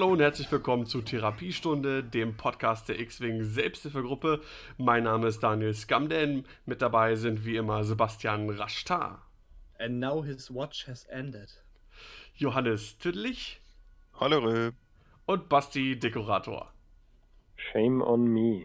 Hallo und herzlich willkommen zu Therapiestunde, dem Podcast der X-Wing Selbsthilfegruppe. Mein Name ist Daniel Skamden. Mit dabei sind wie immer Sebastian Raschtar. And now his watch has ended. Johannes Tüdlich. Hallo Rö. Und Basti Dekorator. Shame on me.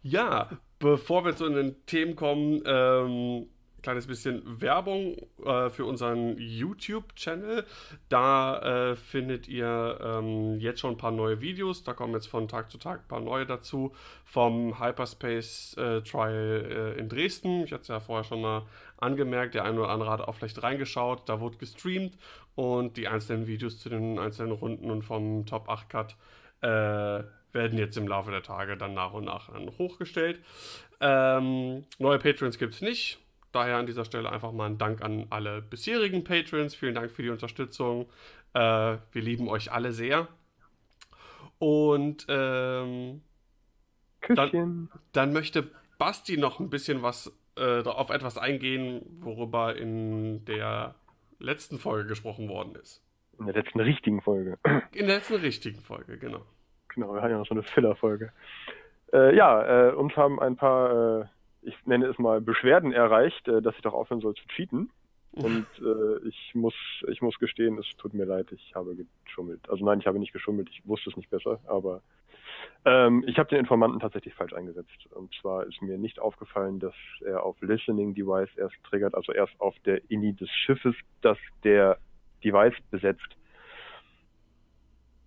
Ja, bevor wir zu den Themen kommen, ähm, kleines bisschen Werbung äh, für unseren YouTube-Channel. Da äh, findet ihr ähm, jetzt schon ein paar neue Videos. Da kommen jetzt von Tag zu Tag ein paar neue dazu. Vom Hyperspace äh, Trial äh, in Dresden. Ich hatte es ja vorher schon mal angemerkt. Der eine oder andere hat auch vielleicht reingeschaut. Da wurde gestreamt und die einzelnen Videos zu den einzelnen Runden und vom Top 8 Cut äh, werden jetzt im Laufe der Tage dann nach und nach hochgestellt. Ähm, neue Patrons gibt es nicht daher an dieser Stelle einfach mal ein Dank an alle bisherigen Patrons. Vielen Dank für die Unterstützung. Äh, wir lieben euch alle sehr. Und ähm, dann, dann, möchte Basti noch ein bisschen was äh, auf etwas eingehen, worüber in der letzten Folge gesprochen worden ist. In der letzten richtigen Folge. In der letzten richtigen Folge, genau. Genau, wir hatten ja noch so eine Filler-Folge. Äh, ja, äh, uns haben ein paar äh, ich nenne es mal, Beschwerden erreicht, äh, dass ich doch aufhören soll zu cheaten. Und äh, ich muss, ich muss gestehen, es tut mir leid, ich habe geschummelt. Also nein, ich habe nicht geschummelt, ich wusste es nicht besser, aber ähm, ich habe den Informanten tatsächlich falsch eingesetzt. Und zwar ist mir nicht aufgefallen, dass er auf Listening Device erst triggert, also erst auf der INI des Schiffes, das der Device besetzt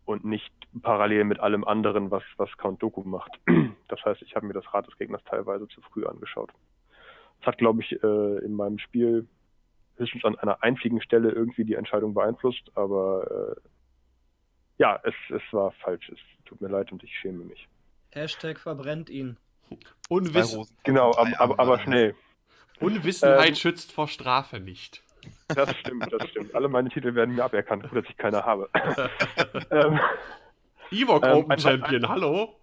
und nicht parallel mit allem anderen, was, was Count Doku macht. Das heißt, ich habe mir das Rad des Gegners teilweise zu früh angeschaut. Das hat, glaube ich, äh, in meinem Spiel höchstens an einer einzigen Stelle irgendwie die Entscheidung beeinflusst, aber äh, ja, es, es war falsch. Es tut mir leid und ich schäme mich. Hashtag verbrennt ihn. Unwissen. Genau, aber, aber, aber schnell. Unwissenheit ähm, schützt vor Strafe nicht. Das stimmt, das stimmt. Alle meine Titel werden mir aberkannt, gut, dass ich keine habe. ähm, Ewok ähm, Open Champion, ein, hallo?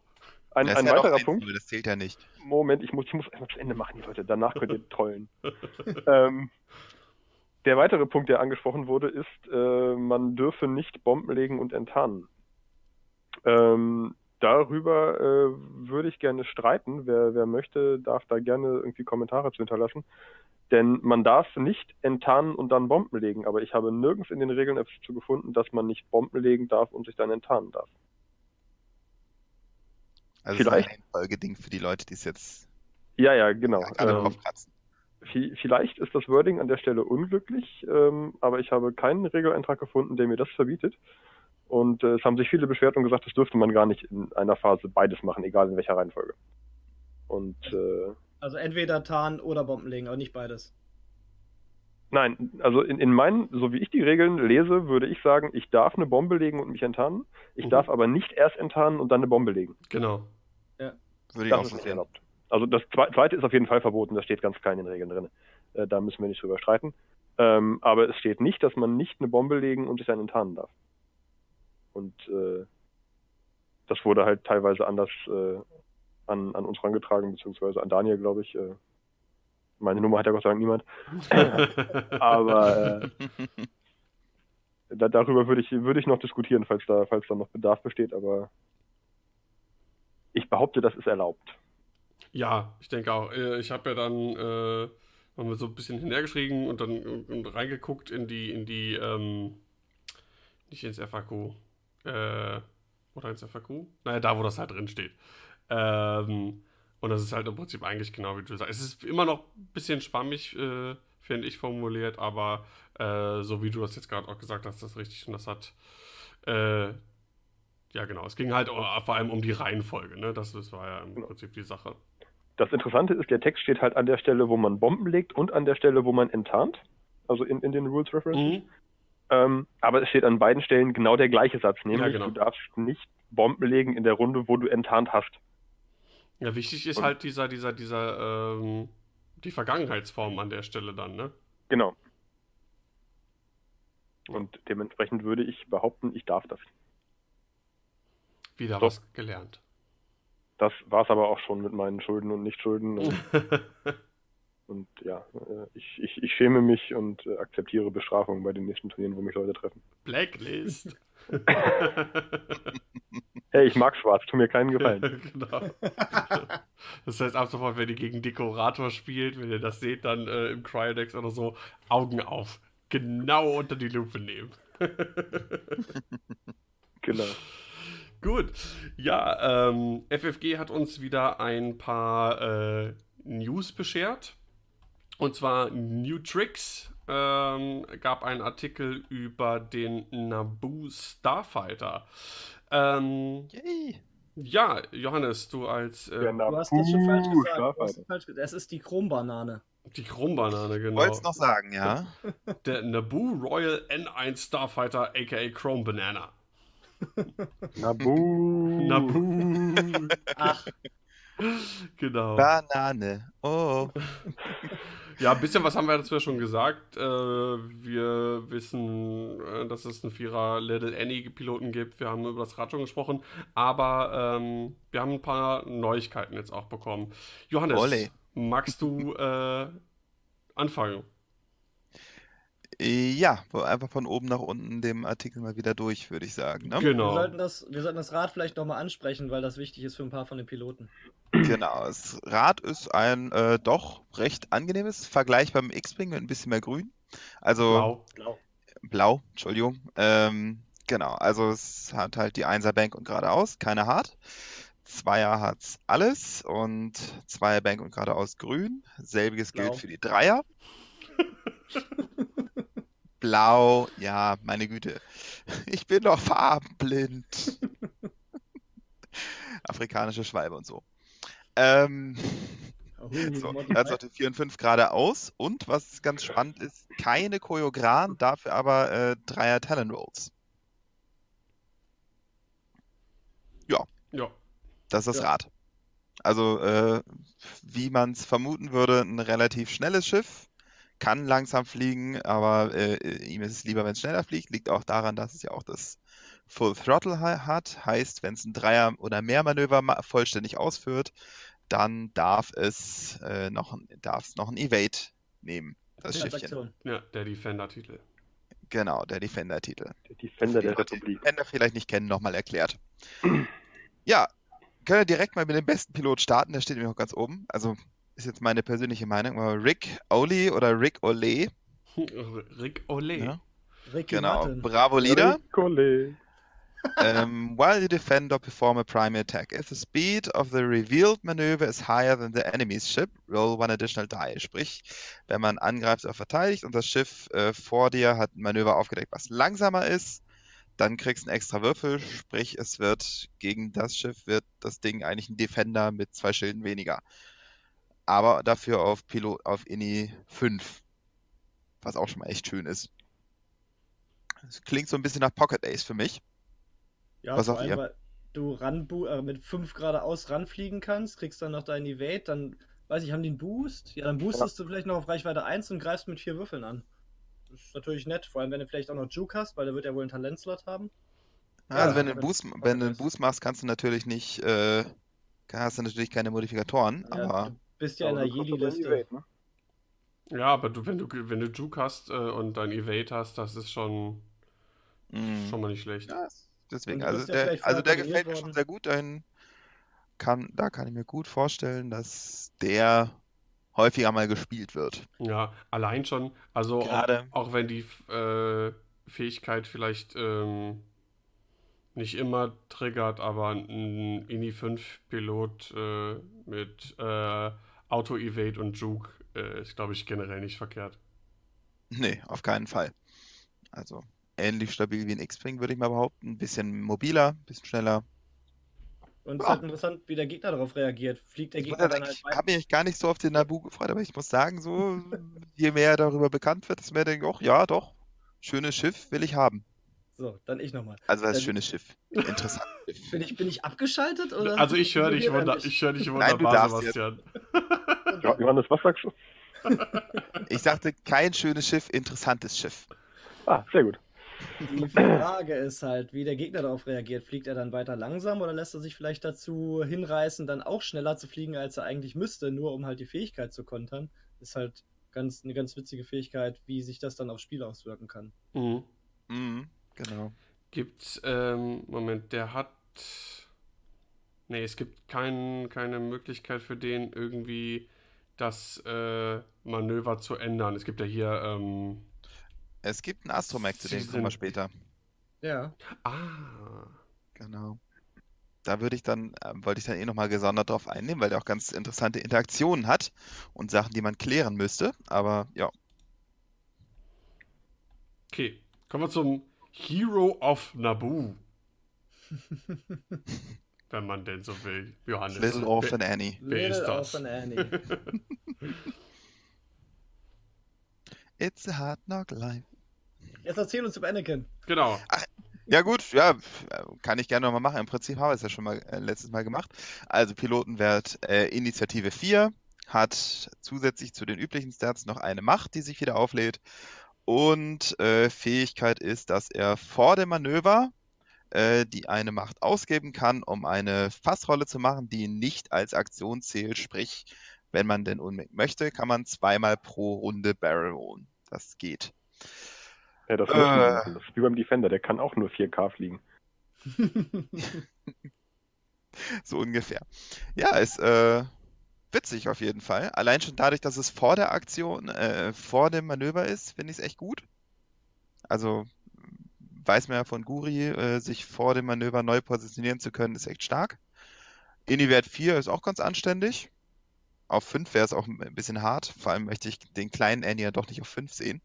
Ein, ein ja weiterer Punkt. das zählt ja nicht. Moment, ich muss, ich muss einmal zu Ende machen, Leute. Danach könnt ihr trollen. ähm, der weitere Punkt, der angesprochen wurde, ist, äh, man dürfe nicht Bomben legen und enttarnen. Ähm, darüber äh, würde ich gerne streiten. Wer, wer möchte, darf da gerne irgendwie Kommentare zu hinterlassen. Denn man darf nicht enttarnen und dann Bomben legen. Aber ich habe nirgends in den Regeln etwas zu gefunden, dass man nicht Bomben legen darf und sich dann enttarnen darf. Also vielleicht ein Folgeding für die Leute, die es jetzt ja, ja, genau. Ähm, vielleicht ist das Wording an der Stelle unglücklich, ähm, aber ich habe keinen Regeleintrag gefunden, der mir das verbietet. Und äh, es haben sich viele beschwert und gesagt, das dürfte man gar nicht in einer Phase beides machen, egal in welcher Reihenfolge. Und äh, also entweder Tarn oder Bomben legen, aber nicht beides. Nein, also in, in meinen, so wie ich die Regeln lese, würde ich sagen, ich darf eine Bombe legen und mich enttarnen. Ich mhm. darf aber nicht erst enttarnen und dann eine Bombe legen. Genau. Ja. Würde ich das auch ist nicht erlaubt. Also das zweite ist auf jeden Fall verboten, das steht ganz klar in den Regeln drin. Äh, da müssen wir nicht drüber streiten. Ähm, aber es steht nicht, dass man nicht eine Bombe legen und sich dann enttarnen darf. Und äh, das wurde halt teilweise anders äh, an, an uns rangetragen, beziehungsweise an Daniel, glaube ich. Äh, meine Nummer hat ja Gott sei Dank niemand. Aber äh, da, darüber würde ich, würde ich noch diskutieren, falls da, falls da noch Bedarf besteht, aber ich behaupte, das ist erlaubt. Ja, ich denke auch. Äh, ich habe ja dann äh, haben wir so ein bisschen hintergeschrieben und dann und reingeguckt in die, in die, ähm, nicht ins FAQ, äh, oder ins FAQ? Naja, da, wo das halt drin steht. Ähm, und das ist halt im Prinzip eigentlich genau wie du sagst. Es ist immer noch ein bisschen schwammig, äh, finde ich, formuliert, aber äh, so wie du das jetzt gerade auch gesagt hast, das ist richtig. Und das hat, äh, ja genau, es ging halt vor allem um die Reihenfolge, ne? Das, das war ja im genau. Prinzip die Sache. Das Interessante ist, der Text steht halt an der Stelle, wo man Bomben legt und an der Stelle, wo man enttarnt. Also in, in den Rules References. Mhm. Ähm, aber es steht an beiden Stellen genau der gleiche Satz, nämlich ja, genau. du darfst nicht Bomben legen in der Runde, wo du enttarnt hast. Ja, wichtig ist Und, halt dieser, dieser, dieser, ähm, die Vergangenheitsform an der Stelle dann, ne? Genau. Und dementsprechend würde ich behaupten, ich darf das. Wieder so. was gelernt. Das war es aber auch schon mit meinen Schulden und Nichtschulden. Und Und ja, äh, ich, ich, ich schäme mich und äh, akzeptiere Bestrafung bei den nächsten Turnieren, wo mich Leute treffen. Blacklist. Hey, ich mag schwarz, tu mir keinen Gefallen. genau. Das heißt, ab sofort, wenn ihr gegen Dekorator spielt, wenn ihr das seht, dann äh, im Cryodex oder so, Augen auf. Genau unter die Lupe nehmen. Genau. Gut. Ja, ähm, FFG hat uns wieder ein paar äh, News beschert. Und zwar New Tricks ähm, gab einen Artikel über den Naboo Starfighter. Ähm, Yay. ja, Johannes, du als äh, Du hast das schon falsch Naboo gesagt. Du falsch gesagt. Es ist die Chrombanane. die Chrombanane, genau. Wollt's noch sagen, ja? Der Naboo Royal N1 Starfighter, aka Chrome Banana. Nabu. Naboo. Ach, genau. Banane. Oh. Ja, ein bisschen was haben wir dazu ja schon gesagt. Äh, wir wissen, äh, dass es einen Vierer Little Annie Piloten gibt. Wir haben über das Rad schon gesprochen. Aber ähm, wir haben ein paar Neuigkeiten jetzt auch bekommen. Johannes, Olle. magst du äh, anfangen? Äh, Ja, einfach von oben nach unten dem Artikel mal wieder durch, würde ich sagen. Ne? wir, Genau. sollten das, wir sollten das Rad vielleicht nochmal ansprechen, weil das wichtig ist für ein paar von den Piloten. Genau, das Rad ist ein äh, doch recht angenehmes, vergleichbar mit dem X-Wing mit ein bisschen mehr grün. Also Blau. Blau. blau, Entschuldigung. Ähm, genau, also es hat halt die 1er Bank und geradeaus, keine hart. Zweier hat's alles und Zweier Bank und geradeaus grün. Selbiges gilt Blau. für die Dreier. Blau, ja, meine Güte. Ich bin doch farbenblind. Afrikanische Schwalbe und so. Ähm, so, also die 4 und 5 geradeaus. Und was ganz spannend ist, keine Choreogramm, dafür aber äh, Dreier Talent Rolls. Ja. Das ist das Ja. Rad. Also, äh, wie man es vermuten würde, ein relativ schnelles Schiff. Kann langsam fliegen, aber äh, ihm ist es lieber, wenn es schneller fliegt. Liegt auch daran, dass es ja auch das Full Throttle ha- hat. Heißt, wenn es ein Dreier- oder mehr Manöver ma- vollständig ausführt, dann darf es äh, noch, ein- darf es noch ein Evade nehmen. Das Schiffchen. Ja, der Defender-Titel. Genau, der Defender-Titel. Der Defender der Republik. Defender vielleicht nicht kennen, nochmal erklärt. Ja, können wir direkt mal mit dem besten Pilot starten, der steht nämlich auch ganz oben. Also ist jetzt meine persönliche Meinung, aber Rick Oli oder Rick Ole, Rick Ole. Ja. Ricky genau, Martin. Bravo Leader. Riccole. um, while the defender perform a primary attack, if the speed of the revealed maneuver is higher than the enemy's ship, roll one additional die. Sprich, wenn man angreift oder verteidigt und das Schiff äh, vor dir hat ein Manöver aufgedeckt, was langsamer ist, dann kriegst du einen extra Würfel. Sprich, es wird gegen das Schiff wird das Ding eigentlich ein Defender mit zwei Schilden weniger. Aber dafür auf Pilot auf Ini 5. Was auch schon mal echt schön ist. Das klingt so ein bisschen nach Pocket Ace für mich. Ja, Was vor allem, ihr? weil du ranbu äh, mit 5 geradeaus ranfliegen kannst, kriegst dann noch deinen Evade, dann, weiß ich, haben die einen Boost? Ja, dann boostest du vielleicht noch auf Reichweite 1 und greifst mit vier Würfeln an. Das ist natürlich nett, vor allem wenn du vielleicht auch noch Juke hast, weil der wird ja wohl einen Talentslot haben. Ja, Ja, also wenn du einen Boost, wenn du einen Boost machst, kannst du natürlich nicht, äh, hast du natürlich keine Modifikatoren, Ja, aber du bist ja in Aber der doch dein Jedi-Liste. Ne? Ja, aber du, wenn du wenn du Juke hast äh, und dein Evade hast, das ist schon, mh, schon mal nicht schlecht. ja, deswegen, also ja der, also der gefällt mir trainiert schon worden. sehr gut. Dahin kann, da kann ich mir gut vorstellen, dass der häufiger mal gespielt wird. Ja, allein schon, also auch, Gerade. auch wenn die äh, Fähigkeit vielleicht ähm, nicht immer triggert, aber ein Ini 5 Pilot äh, mit äh, Auto Evade und Juke äh, ist, glaube ich, generell nicht verkehrt. Nee, auf keinen Fall. Also ähnlich stabil wie ein X-Wing, würde ich mal behaupten. Ein bisschen mobiler, ein bisschen schneller. Und es ist Ja. halt interessant, wie der Gegner darauf reagiert. Fliegt der Ich, Gegner dann ich halt weiter? habe mich gar nicht so auf den Naboo gefreut, aber ich muss sagen, so je mehr darüber bekannt wird, desto mehr denke ich, auch, ja, doch, schönes Schiff will ich haben. So, dann ich nochmal. Also das Ähm, schönes Schiff. Interessantes Schiff. Bin ich, bin ich abgeschaltet? Oder? Also ich höre dich, er wunder, ich höre dich Nein, du wunderbar, darfst jetzt. Sebastian. Jo- Johannes, was sagst du? Ich sagte, kein schönes Schiff, interessantes Schiff. Ah, sehr gut. Die Frage ist halt, wie der Gegner darauf reagiert. Fliegt er dann weiter langsam oder lässt er sich vielleicht dazu hinreißen, dann auch schneller zu fliegen, als er eigentlich müsste, nur um halt die Fähigkeit zu kontern? ist halt ganz, eine ganz witzige Fähigkeit, wie sich das dann aufs Spiel auswirken kann. Mhm. Mhm, genau. Gibt's, ähm, Moment, der hat. Nee, es gibt kein, keine Möglichkeit für den irgendwie das äh, Manöver zu ändern. Es gibt ja hier, ähm, Es gibt einen Astromech, zu dem kommen wir später. Ja. ah, Genau. Da würde ich dann, ähm, wollte ich dann eh nochmal gesondert drauf einnehmen, weil der auch ganz interessante Interaktionen hat und Sachen, die man klären müsste. Aber ja, okay. Kommen wir zum Hero of Naboo. Wenn man denn so will, Johannes. Little Orphan Annie. Wer ist Little das? Orphan Annie. It's a hard knock life. Jetzt erzähl uns über Anakin. Genau. Ja gut, ja, kann ich gerne nochmal machen. Im Prinzip habe ich es ja schon mal äh, letztes Mal gemacht. Also Pilotenwert äh, Initiative 4, hat zusätzlich zu den üblichen Stats noch eine Macht, die sich wieder auflädt. Und äh, Fähigkeit ist, dass er vor dem Manöver äh, die eine Macht ausgeben kann, um eine Fassrolle zu machen, die nicht als Aktion zählt. Sprich, wenn man denn unbedingt möchte, kann man zweimal pro Runde Barrel rollen. Das geht. Ja, das, Äh. das ist wie beim Defender, der kann auch nur 4K fliegen. So ungefähr. Ja, ist äh, witzig auf jeden Fall. Allein schon dadurch, dass es vor der Aktion, äh, vor dem Manöver ist, finde ich es echt gut. Also weiß man ja von Guri, äh, sich vor dem Manöver neu positionieren zu können, ist echt stark. Ini-Wert 4 ist auch ganz anständig. Auf 5 wäre es auch ein bisschen hart. Vor allem möchte ich den kleinen Annie ja doch nicht auf 5 sehen.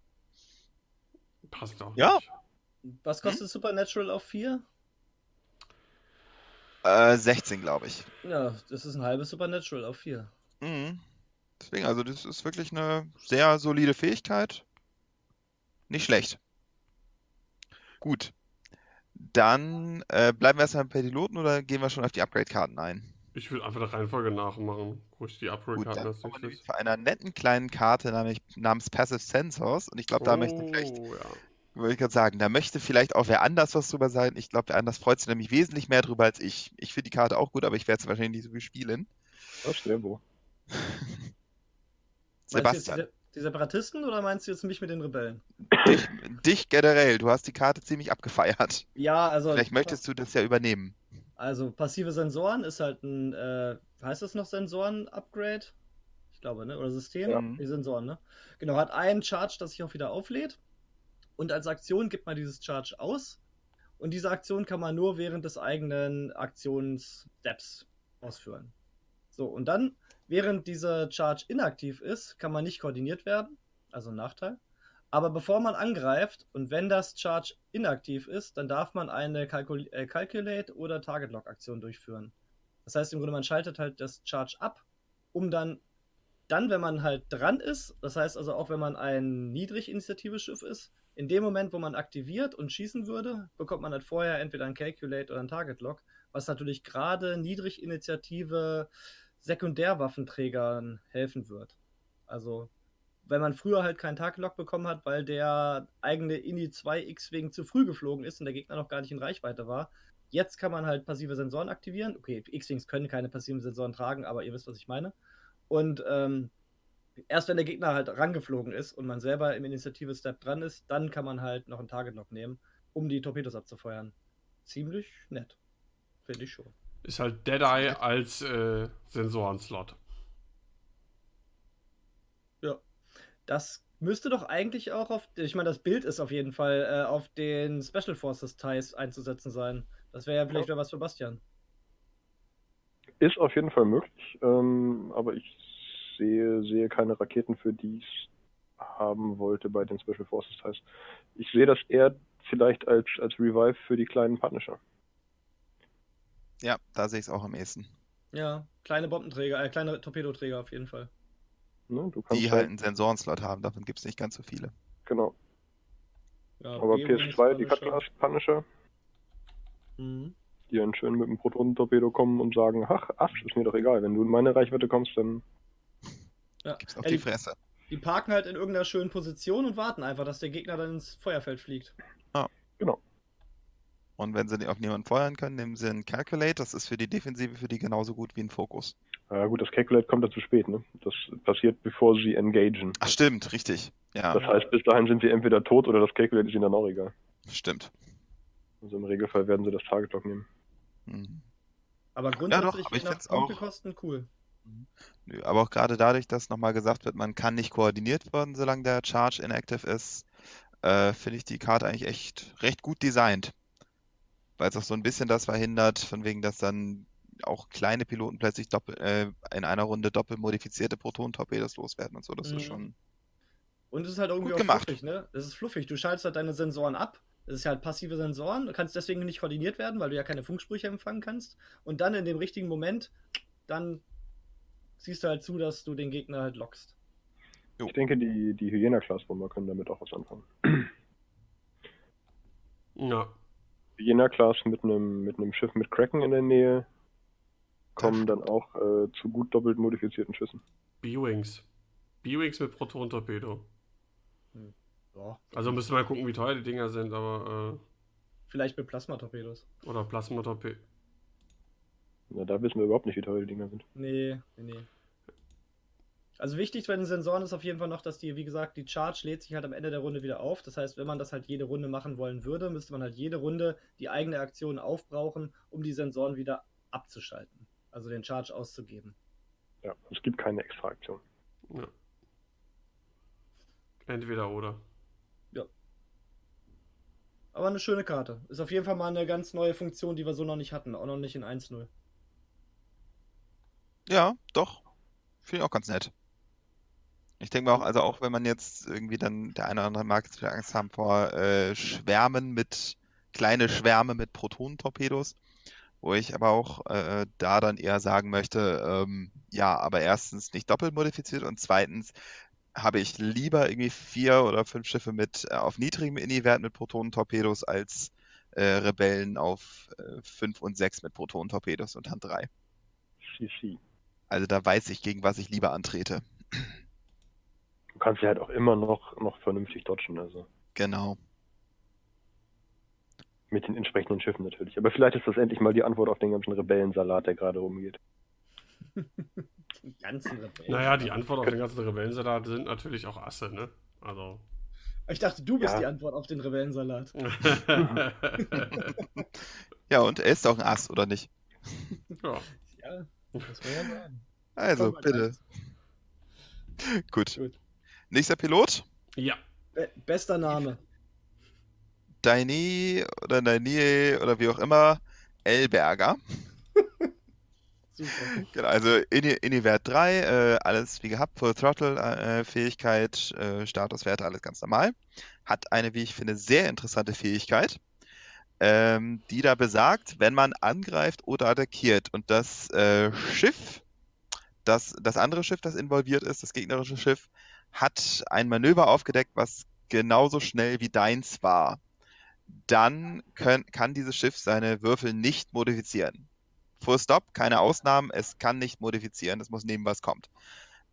Passt doch. Ja. Nicht. Was kostet Supernatural auf 4? Äh, 16, glaube ich. Ja, das ist ein halbes Supernatural auf 4. Mhm. Deswegen, also das ist wirklich eine sehr solide Fähigkeit. Nicht schlecht. Gut. Dann äh, bleiben wir erstmal bei Piloten oder gehen wir schon auf die Upgrade-Karten ein? Ich würde einfach der Reihenfolge nachmachen. Ruhig die Gut, Upgrade-Karten als nächstes. zu einer netten kleinen Karte namens, namens Passive Sensors. Und ich glaube, da möchte vielleicht, Oh, ja. Würde ich gerade sagen, da möchte vielleicht auch wer anders was drüber sein. Ich glaube, wer anders freut sich nämlich wesentlich mehr drüber als ich. Ich finde die Karte auch gut, aber ich werde sie wahrscheinlich nicht so viel spielen. Was, der wo? Meinst du jetzt Sebastian, die, die Separatisten oder meinst du jetzt mich mit den Rebellen? dich, dich generell, du hast die Karte ziemlich abgefeiert. Ja, also. Vielleicht möchtest du das ja übernehmen. Also passive Sensoren ist halt ein, äh, heißt das noch Sensoren-Upgrade? Ich glaube, ne? Oder System? Ja. Die Sensoren, ne? Genau, hat einen Charge, das sich auch wieder auflädt. Und als Aktion gibt man dieses Charge aus. Und diese Aktion kann man nur während des eigenen Aktionssteps ausführen. So, und dann, während dieser Charge inaktiv ist, kann man nicht koordiniert werden. Also ein Nachteil. Aber bevor man angreift und wenn das Charge inaktiv ist, dann darf man eine Calcul äh, Calculate oder Target Lock Aktion durchführen. Das heißt im Grunde, man schaltet halt das Charge ab, um dann, dann, wenn man halt dran ist, das heißt also auch wenn man ein Niedrig-Initiative-Schiff ist, in dem Moment, wo man aktiviert und schießen würde, bekommt man halt vorher entweder ein Calculate oder ein Target Lock, was natürlich gerade Niedrig-Initiative Sekundärwaffenträgern helfen wird. Also wenn man früher halt keinen Target-Lock bekommen hat, weil der eigene Ini 2 X-Wing zu früh geflogen ist und der Gegner noch gar nicht in Reichweite war. Jetzt kann man halt passive Sensoren aktivieren. Okay, X-Wings können keine passiven Sensoren tragen, aber ihr wisst, was ich meine. Und ähm, erst wenn der Gegner halt rangeflogen ist und man selber im Initiative-Step dran ist, dann kann man halt noch einen Target-Lock nehmen, um die Torpedos abzufeuern. Ziemlich nett. Finde ich schon. Ist halt Deadeye als äh, Sensoren-Slot. Ja. Das müsste doch eigentlich auch auf, ich meine, das Bild ist auf jeden Fall äh, auf den Special Forces Ties einzusetzen sein. Das wäre ja vielleicht wieder was für Bastian. Ist auf jeden Fall möglich, ähm, aber ich sehe, sehe keine Raketen, für die ich haben wollte bei den Special Forces heißt. Ich sehe das eher vielleicht als, als Revive für die kleinen Punisher. Ja, da sehe ich es auch am ehesten. Ja, kleine Bombenträger, äh, kleine Torpedoträger auf jeden Fall. Ne? Du kannst Die halt einen Sensorenslot haben, davon gibt es nicht ganz so viele. genau. Ja, Aber B-Wings, PS2, die. Cutlass Punisher, Mhm. die dann schön mit dem Protonentorpedo kommen und sagen, ach, ach, ist mir doch egal, wenn du in meine Reichweite kommst, dann Ja. Gibt's auf Ja, die die, Fresse. die parken halt in irgendeiner schönen Position und warten einfach, dass der Gegner dann ins Feuerfeld fliegt. Und wenn sie auf niemanden feuern können, nehmen sie einen Calculate. Das ist für die Defensive für die genauso gut wie ein Fokus. Ja gut, das Calculate kommt da zu spät, ne? Das passiert, bevor sie engagen. Ach, stimmt, richtig. Ja, Das heißt, bis dahin sind sie entweder tot oder das Calculate ist ihnen dann auch egal. stimmt. Also im Regelfall werden sie das Target Lock nehmen. Mhm. Aber grundsätzlich aber ich nach find's auch- Punktekosten cool. Aber auch gerade dadurch, dass nochmal gesagt wird, man kann nicht koordiniert werden, solange der Charge inactive ist, äh, finde ich die Karte eigentlich echt recht gut designt. Weil es auch so ein bisschen das verhindert, von wegen, dass dann auch kleine Piloten plötzlich doppel, äh, in einer Runde doppelt modifizierte Proton-Torpedos loswerden und so. Das Mhm. ist schon. Und es ist halt irgendwie Gut auch gemacht. fluffig, ne? Es ist fluffig. Du schaltest halt deine Sensoren ab. Das ist halt passive Sensoren. Du kannst deswegen nicht koordiniert werden, weil du ja keine Funksprüche empfangen kannst. Und dann in dem richtigen Moment, dann siehst du halt zu, dass du den Gegner halt lockst. Jo. Ich denke, die, die Hyena-Class-Bomber können damit auch was anfangen. Ja. Hyena-Class mit einem mit einem Schiff mit Kraken in der Nähe kommen dann auch äh, zu gut doppelt modifizierten Schüssen. B-Wings. B-Wings mit Proton-Torpedo. Ja. Also müssen wir mal gucken, wie teuer die Dinger sind, aber. Vielleicht mit Plasmatorpedos. Äh, oder Plasmatorpedo. Na, da wissen wir überhaupt nicht, wie teuer die Dinger sind. Nee, nee, nee. Also wichtig bei den Sensoren ist auf jeden Fall noch, dass die, wie gesagt, die Charge lädt sich halt am Ende der Runde wieder auf. Das heißt, wenn man das halt jede Runde machen wollen würde, müsste man halt jede Runde die eigene Aktion aufbrauchen, um die Sensoren wieder abzuschalten. Also den Charge auszugeben. Ja, es gibt keine extra Aktion. Ja. Entweder oder. Aber eine schöne Karte. Ist auf jeden Fall mal eine ganz neue Funktion, die wir so noch nicht hatten. Auch noch nicht in 1.0. Ja, doch. Finde ich auch ganz nett. Ich denke mir auch, also auch wenn man jetzt irgendwie dann, der eine oder andere mag jetzt wieder Angst haben vor äh, Schwärmen mit, kleine Schwärme mit Protonentorpedos, wo ich aber auch äh, da dann eher sagen möchte, ähm, ja, aber erstens nicht doppelt modifiziert und zweitens habe ich lieber irgendwie vier oder fünf Schiffe mit äh, auf niedrigem Ini-Wert mit Protonentorpedos als äh, Rebellen auf äh, fünf und sechs mit Protonentorpedos und dann drei. Also da weiß ich, gegen was ich lieber antrete. Du kannst sie halt auch immer noch, noch vernünftig dodgen, also Genau. mit den entsprechenden Schiffen natürlich. Aber vielleicht ist das endlich mal die Antwort auf den ganzen Rebellensalat, der gerade rumgeht. Den ganzen Rebellen. Naja, die Antwort auf den ganzen Rebellensalat sind natürlich auch Asse, ne? Also. Ich dachte, du bist Ja. die Antwort auf den Rebellensalat. Ja, und er ist auch ein Ass, oder nicht? ja. Ja, das wäre ja sagen. Also, Kommen wir bitte. Gut. Gut. Nächster Pilot. ja. Be bester Name. Daini oder Dainie oder wie auch immer. Elberger. Super. Genau, also Ini- Ini-Wert 3, äh, alles wie gehabt, Full Throttle, äh, Fähigkeit, äh, Statuswerte, alles ganz normal. Hat eine, wie ich finde, sehr interessante Fähigkeit, ähm, die da besagt, wenn man angreift oder attackiert und das äh, Schiff, das, das andere Schiff, das involviert ist, das gegnerische Schiff, hat ein Manöver aufgedeckt, was genauso schnell wie deins war, dann können, kann dieses Schiff seine Würfel nicht modifizieren. Full Stop, keine Ausnahmen, es kann nicht modifizieren, es muss nehmen, was kommt.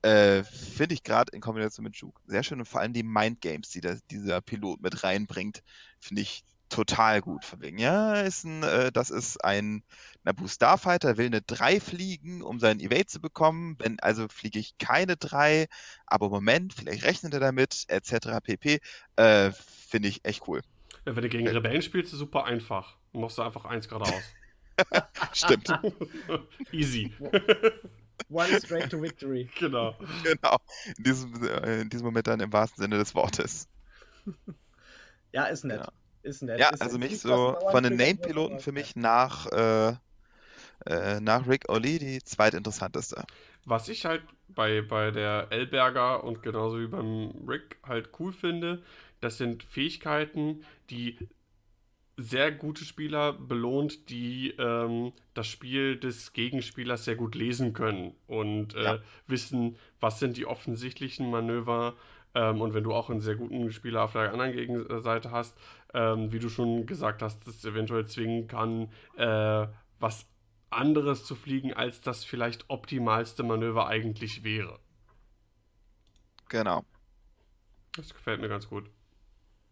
Äh, Finde ich gerade in Kombination mit Juke sehr schön und vor allem die Mindgames, die der, dieser Pilot mit reinbringt, finde ich total gut. Von wegen, ja, ist ein, äh, das ist ein Naboo Starfighter, will eine 3 fliegen, um seinen Evade zu bekommen. Wenn, also fliege ich keine 3, aber Moment, vielleicht rechnet er damit, etc. pp. Äh, Finde ich echt cool. Wenn du gegen Rebellen spielst, ist super einfach. Machst du einfach eins geradeaus. Stimmt, Easy. One straight to victory. genau. genau. In diesem, äh, in diesem Moment dann im wahrsten Sinne des Wortes. Ja, ist nett. Ja. Ist nett. Ja, ist also mich nicht, so von den aber- für mich nach, äh, äh, nach Rick Oli die zweitinteressanteste. Was ich halt bei, bei der Elberger und genauso wie beim Rick halt cool finde, das sind Fähigkeiten, die sehr gute Spieler belohnt, die ähm, das Spiel des Gegenspielers sehr gut lesen können und äh, Ja. wissen, was sind die offensichtlichen Manöver. Ähm, und wenn du auch einen sehr guten Spieler auf der anderen Gegenseite hast, ähm, wie du schon gesagt hast, das eventuell zwingen kann, äh, was anderes zu fliegen, als das vielleicht optimalste Manöver eigentlich wäre. Genau. Das gefällt mir ganz gut.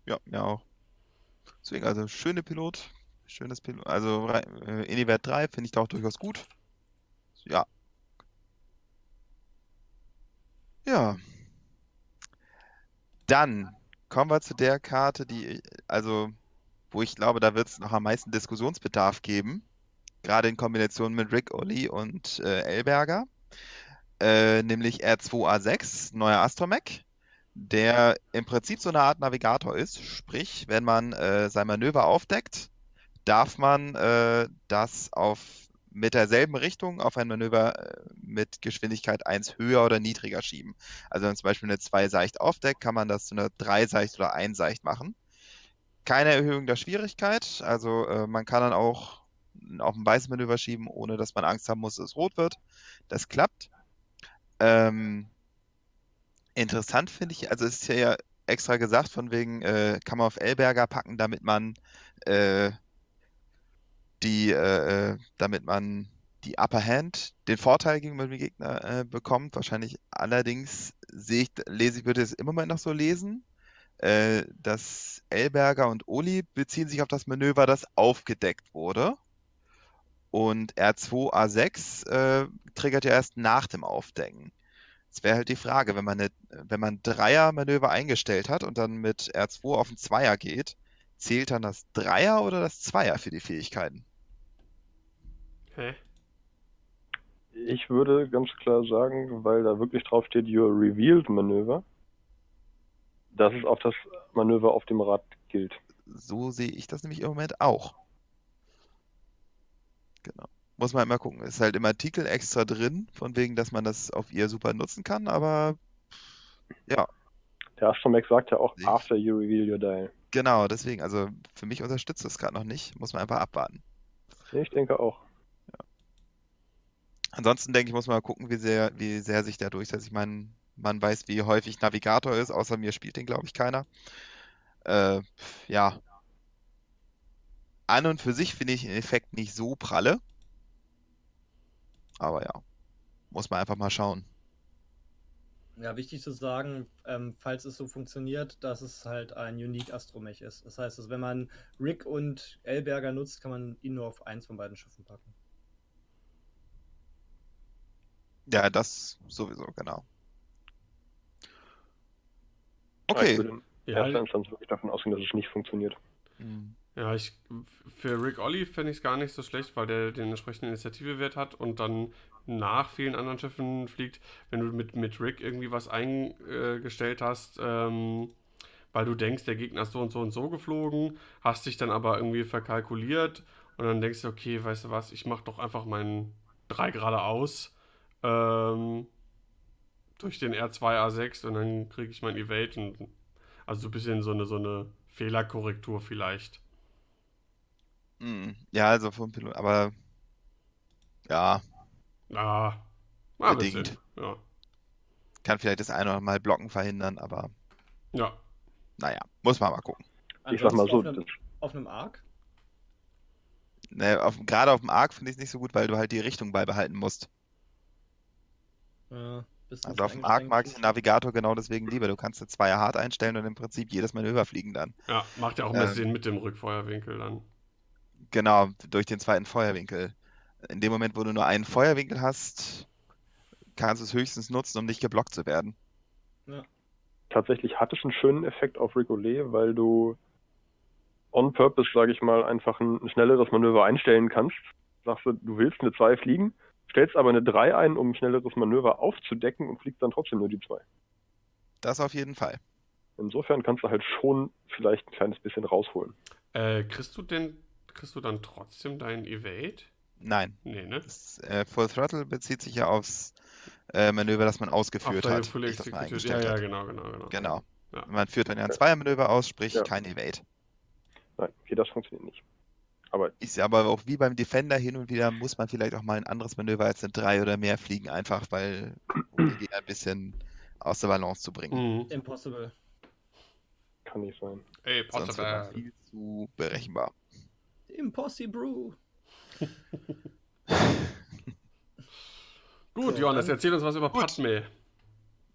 Ja, mir auch. Deswegen, also schöne Pilot. Schönes Pilot. Also äh, Iniwert 3 finde ich da auch durchaus gut. Ja. Ja. Dann kommen wir zu der Karte, die, also, wo ich glaube, da wird es noch am meisten Diskussionsbedarf geben. Gerade in Kombination mit Rick Olli und äh, Elberger. Äh, nämlich R2A6, neuer Astromech, der im Prinzip so eine Art Navigator ist. Sprich, wenn man äh, sein Manöver aufdeckt, darf man äh, das auf mit derselben Richtung auf ein Manöver äh, mit Geschwindigkeit 1 höher oder niedriger schieben. Also wenn man zum Beispiel eine 2 seicht aufdeckt, kann man das zu einer 3 seicht oder 1 seicht machen. Keine Erhöhung der Schwierigkeit, also äh, man kann dann auch auf ein weißes Manöver schieben, ohne dass man Angst haben muss, dass es rot wird. Das klappt. Ähm, interessant finde ich, also es ist ja extra gesagt, von wegen äh, kann man auf Elberger packen, damit man äh, die, äh, äh, damit man die Upper Hand, den Vorteil gegenüber dem Gegner äh, bekommt. Wahrscheinlich allerdings sehe ich, lese ich, würde es im Moment noch so lesen, äh, dass Elberger und Oli beziehen sich auf das Manöver, das aufgedeckt wurde. Und R2A6 äh, triggert ja erst nach dem Aufdecken. Es wäre halt die Frage, wenn man, eine, wenn man Dreier-Manöver eingestellt hat und dann mit R2 auf ein Zweier geht, zählt dann das Dreier oder das Zweier für die Fähigkeiten? Hä? Ich würde ganz klar sagen, weil da wirklich drauf steht, Your Revealed Manöver, dass es auf das Manöver auf dem Rad gilt. So sehe ich das nämlich im Moment auch. Genau. Muss man immer gucken. Ist halt im Artikel extra drin, von wegen, dass man das auf ihr super nutzen kann, aber ja, Der Astromech sagt ja auch, Ich- after you reveal your dial. genau, deswegen, also für mich unterstützt das gerade noch nicht. Muss man einfach abwarten. Ich denke auch. Ansonsten denke ich, muss man mal gucken, wie sehr, wie sehr sich der durchsetzt. Ich meine, man weiß, wie häufig Navigator ist, außer mir spielt den, glaube ich, keiner. Äh, ja. An und für sich finde ich den Effekt nicht so pralle. Aber ja, muss man einfach mal schauen. Ja, wichtig zu sagen, ähm, falls es so funktioniert, dass es halt ein Unique Astromech ist. Das heißt, dass wenn man Rick und Elberger nutzt, kann man ihn nur auf eins von beiden Schiffen packen. Ja, das sowieso, genau. Ich Okay. würde in Ja, erster Instanz wirklich davon ausgehen, dass es nicht funktioniert. Hm. ja ich, für Rick Olli fände ich es gar nicht so schlecht, weil der den entsprechenden Initiativewert hat und dann nach vielen anderen Schiffen fliegt, wenn du mit, mit Rick irgendwie was eingestellt hast, ähm, weil du denkst, der Gegner ist so und so und so geflogen, hast dich dann aber irgendwie verkalkuliert und dann denkst du, okay, weißt du was, ich mach doch einfach meinen 3 geradeaus ähm, durch den R2A6 und dann kriege ich mein Evade und also so ein bisschen so eine, so eine Fehlerkorrektur vielleicht. Hm. Ja, also vom Pilot, aber ja, Ah, mal ein Bedingt. Ja. kann vielleicht das eine oder Mal Blocken verhindern, aber Ja. naja, muss man mal gucken. Ich sag mal so, auf einem, das, auf einem Arc. Ne, auf, gerade auf dem Arc finde ich es nicht so gut, weil du halt die Richtung beibehalten musst. Bist du Also auf dem Arc mag ich den Navigator genau deswegen lieber. Du kannst eine Zweier hart einstellen und im Prinzip jedes Manöver fliegen dann. Ja, macht ja auch mehr Ähm. Sinn mit dem Rückfeuerwinkel dann. Genau, durch den zweiten Feuerwinkel. In dem Moment, wo du nur einen Feuerwinkel hast, kannst du es höchstens nutzen, um nicht geblockt zu werden. tatsächlich hat es einen schönen Effekt auf Rigolet, weil du on purpose, sage ich mal, einfach ein, ein schnelleres Manöver einstellen kannst. Sagst du, du willst eine 2 fliegen, stellst aber eine 3 ein, um ein schnelleres Manöver aufzudecken und fliegst dann trotzdem nur die 2. Das auf jeden Fall. Insofern kannst du halt schon vielleicht ein kleines bisschen rausholen. Äh, kriegst du denn, kriegst du dann trotzdem deinen Evade? Nein, Nee, ne? das äh, Full Throttle bezieht sich ja aufs äh, Manöver, das man ausgeführt deine hat, Full nicht das man. Ja, eingestellt ja, hat. genau, genau, genau. Genau. Ja. Man führt dann ja ein Zweiermanöver aus, sprich Ja. kein Evade. Nein, okay, das funktioniert nicht. Aber Ist ja aber auch wie beim Defender hin und wieder muss man vielleicht auch mal ein anderes Manöver als eine 3 oder mehr fliegen, einfach weil um Gegner ein bisschen aus der Balance zu bringen. Mhm. Impossible. kann nicht sein. Ey, Sonst wird man possible. viel zu berechenbar. Impossible. Gut, So, Johannes, erzähl uns was über Gut. Padme.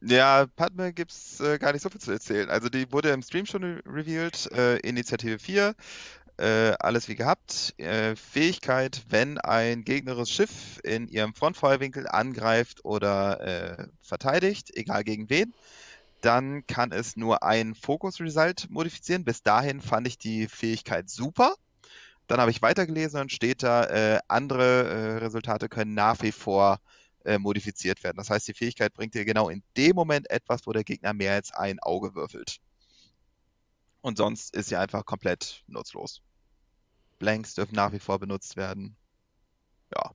Ja, Padme gibt's äh, gar nicht so viel zu erzählen. Also die wurde im Stream schon re revealed, äh, Initiative 4. Äh, alles wie gehabt. Äh, Fähigkeit, wenn ein gegnerisches Schiff in ihrem Frontfeuerwinkel angreift oder äh, verteidigt, egal gegen wen, dann kann es nur ein Fokus-Result modifizieren. Bis dahin fand ich die Fähigkeit super. Dann habe ich weitergelesen und steht da, äh, andere äh, Resultate können nach wie vor äh, modifiziert werden. Das heißt, die Fähigkeit bringt dir genau in dem Moment etwas, wo der Gegner mehr als ein Auge würfelt. Und sonst ist sie einfach komplett nutzlos. Blanks dürfen nach wie vor benutzt werden. Ja.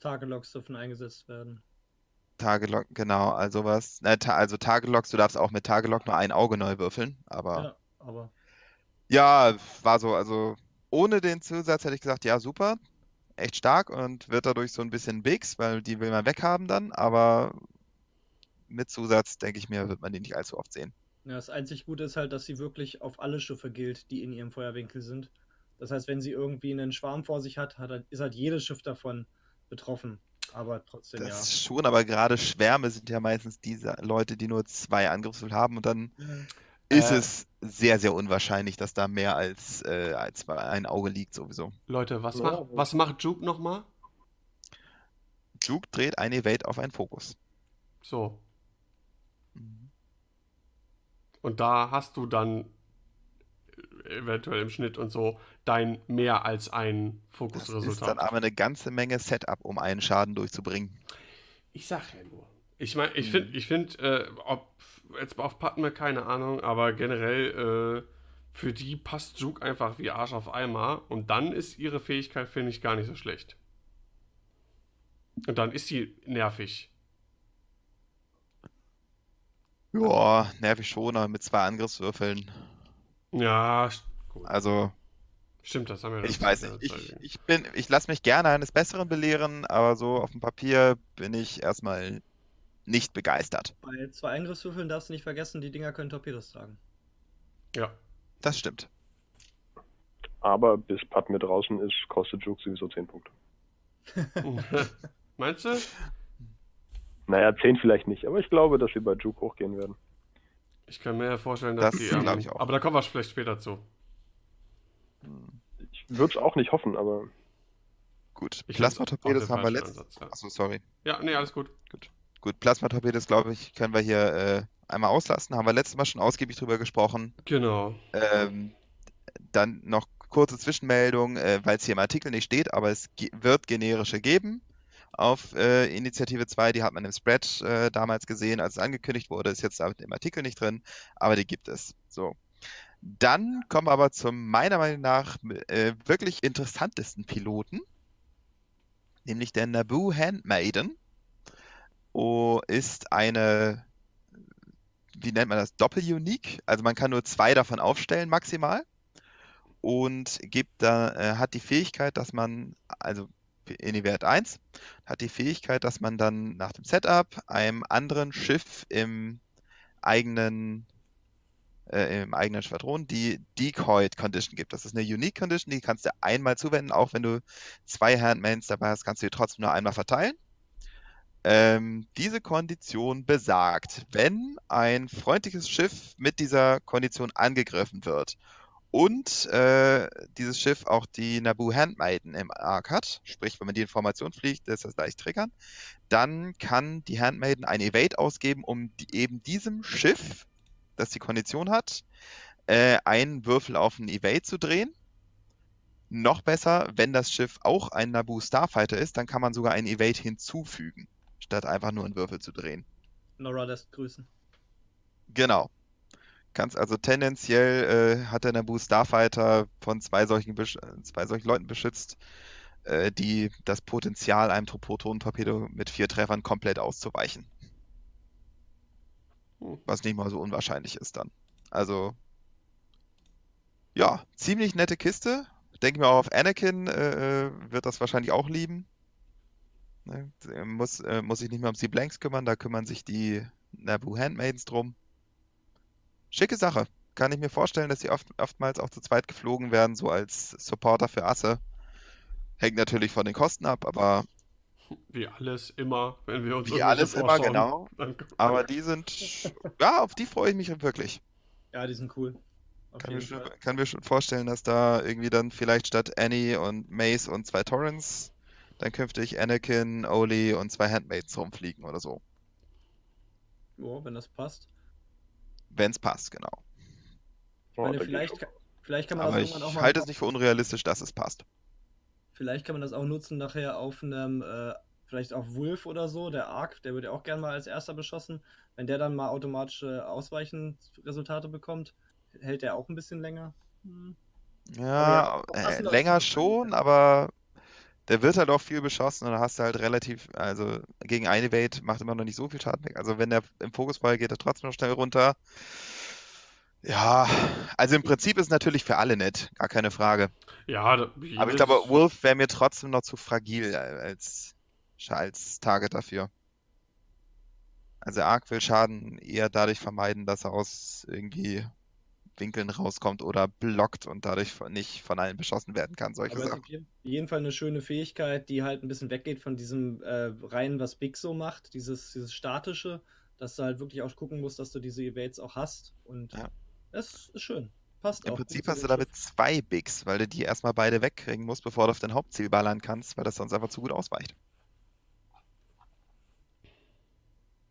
Tagelogs dürfen eingesetzt werden. Tagelog, genau, also was. Ne, ta also Tagelogs, du darfst auch mit Tagelog nur ein Auge neu würfeln, aber. Ja, aber. Ja, war so, also ohne den Zusatz hätte ich gesagt, ja, super, echt stark und wird dadurch so ein bisschen Bigs, weil die will man weghaben dann, aber mit Zusatz, denke ich mir, wird man die nicht allzu oft sehen. Ja, das einzig Gute ist halt, dass sie wirklich auf alle Schiffe gilt, die in ihrem Feuerwinkel sind. Das heißt, wenn sie irgendwie einen Schwarm vor sich hat, hat ist halt jedes Schiff davon betroffen. Aber trotzdem, Das ja. schon, aber gerade Schwärme sind ja meistens diese Leute, die nur zwei Angriffswürfel haben und dann Mhm. ist Äh. es sehr, sehr unwahrscheinlich, dass da mehr als, äh, als ein Auge liegt sowieso. Leute, was, Ja. macht, was macht Juke nochmal? Juke dreht ein Evade auf einen Fokus. So. Und da hast du dann eventuell im Schnitt und so dein mehr als ein Das ist dann Fokusresultat. aber eine ganze Menge Setup, um einen Schaden durchzubringen. Ich sag ja nur. Ich meine, ich Mhm. finde, ich find, äh, ob jetzt auf Padme, keine Ahnung, aber generell äh, für die passt Juke einfach wie Arsch auf Eimer und dann ist ihre Fähigkeit, finde ich, gar nicht so schlecht. Und dann ist sie nervig. Ja, nervig schon, aber mit zwei Angriffswürfeln. Ja, gut. Also, stimmt, das haben wir ich weiß nicht. Ich, ich bin, ich lasse mich gerne eines Besseren belehren, aber so auf dem Papier bin ich erstmal nicht begeistert. Bei zwei Eingriffswürfeln darfst du nicht vergessen, die Dinger können Torpedos tragen. Ja. Das stimmt. Aber bis Padme draußen ist, kostet Juke sowieso 10 Punkte. Meinst du? Naja, 10 vielleicht nicht, aber ich glaube, dass wir bei Juke hochgehen werden. Ich kann mir vorstellen, dass Das die. ähm, ich auch. Aber da kommen wir vielleicht später zu. Ich würde es auch nicht hoffen, aber Gut. Ich Plasma-Torpedos haben wir den letzt. falschen Ansatz, ja. Achso, sorry. ja, nee, alles gut. Gut, Plasma-Torpedos, glaube ich, können wir hier äh, einmal auslassen. Haben wir letztes Mal schon ausgiebig drüber gesprochen. Genau. Ähm, dann noch kurze Zwischenmeldung, äh, weil es hier im Artikel nicht steht, aber es wird generische geben auf äh, Initiative 2. Die hat man im Spread äh, damals gesehen, als es angekündigt wurde. Ist jetzt im Artikel nicht drin, aber die gibt es. So. Dann kommen wir aber zum meiner Meinung nach äh, wirklich interessantesten Piloten, nämlich der Naboo Handmaiden. Oh, ist eine, wie nennt man das, Doppel-Unique. Also man kann nur zwei davon aufstellen maximal und gibt da, äh, hat die Fähigkeit, dass man, also in die Wert 1, hat die Fähigkeit, dass man dann nach dem Setup einem anderen Schiff im eigenen äh, im eigenen Schwadron die Decoyed Condition gibt. Das ist eine Unique Condition, die kannst du einmal zuwenden, auch wenn du zwei Handmains dabei hast, kannst du die trotzdem nur einmal verteilen. Ähm, diese Kondition besagt, wenn ein freundliches Schiff mit dieser Kondition angegriffen wird und äh, dieses Schiff auch die Naboo Handmaiden im Arc hat, sprich, wenn man die Information fliegt, ist das leicht triggern, dann kann die Handmaiden ein Evade ausgeben, um die, eben diesem Schiff, das die Kondition hat, äh, einen Würfel auf einen Evade zu drehen. Noch besser, wenn das Schiff auch ein Naboo Starfighter ist, dann kann man sogar einen Evade hinzufügen, statt einfach nur einen Würfel zu drehen. Nora lässt grüßen. Genau. Kannst also tendenziell äh, hat der Naboo Starfighter von zwei solchen, besch zwei solchen Leuten beschützt, äh, die das Potenzial, einem Protonentorpedo mit vier Treffern komplett auszuweichen. Hm. Was nicht mal so unwahrscheinlich ist dann. Also, ja, ziemlich nette Kiste. Denke mir auch auf Anakin äh, äh, wird das wahrscheinlich auch lieben. Ne? Muss, äh, muss sich nicht mehr um die Blanks kümmern, da kümmern sich die Naboo Handmaidens drum. Schicke Sache. Kann ich mir vorstellen, dass sie oft, oftmals auch zu zweit geflogen werden, so als Supporter für Asse. Hängt natürlich von den Kosten ab, aber, Wie alles immer, wenn wir uns Wie alles immer, vorschauen, genau. dann- aber die sind, ja, auf die freue ich mich wirklich. Ja, die sind cool. Kann mir, schon, kann mir, schon, vorstellen, dass da irgendwie dann vielleicht statt Annie und Mace und zwei Torrents dann künftig Anakin, Oli und zwei Handmaids rumfliegen oder so. Ja, wenn das passt. Wenn es passt, genau. Oh, meine, vielleicht, vielleicht kann man Aber das irgendwann auch mal. Ich halte es nicht für unrealistisch, dass es passt. Vielleicht kann man das auch nutzen nachher auf einem, äh, vielleicht auf Wolf oder so, der Ark, der wird ja auch gerne mal als erster beschossen. Wenn der dann mal automatische Ausweichenresultate bekommt, hält der auch ein bisschen länger. Hm. Ja, ja äh, länger schon, aber der wird halt auch viel beschossen und dann hast du halt relativ, also gegen eine Welt macht immer noch nicht so viel Schaden weg. Also wenn der im Fokusfall geht, er trotzdem noch schnell runter. Ja, also im Prinzip ist es natürlich für alle nett, gar keine Frage. Ja, aber ich glaube, Wolf wäre mir trotzdem noch zu fragil als, als Target dafür. Also Ark will Schaden eher dadurch vermeiden, dass er aus irgendwie Winkeln rauskommt oder blockt und dadurch nicht von allen beschossen werden kann. Solche Aber Sachen. Auf jeden Fall eine schöne Fähigkeit, die halt ein bisschen weggeht von diesem äh, rein, was Big so macht, dieses, dieses statische, dass du halt wirklich auch gucken musst, dass du diese Evades auch hast. Und ja. das ist schön. Passt Im auch. Im Prinzip hast du damit zwei Bigs, weil du die erstmal beide wegkriegen musst, bevor du auf dein Hauptziel ballern kannst, weil das sonst einfach zu gut ausweicht.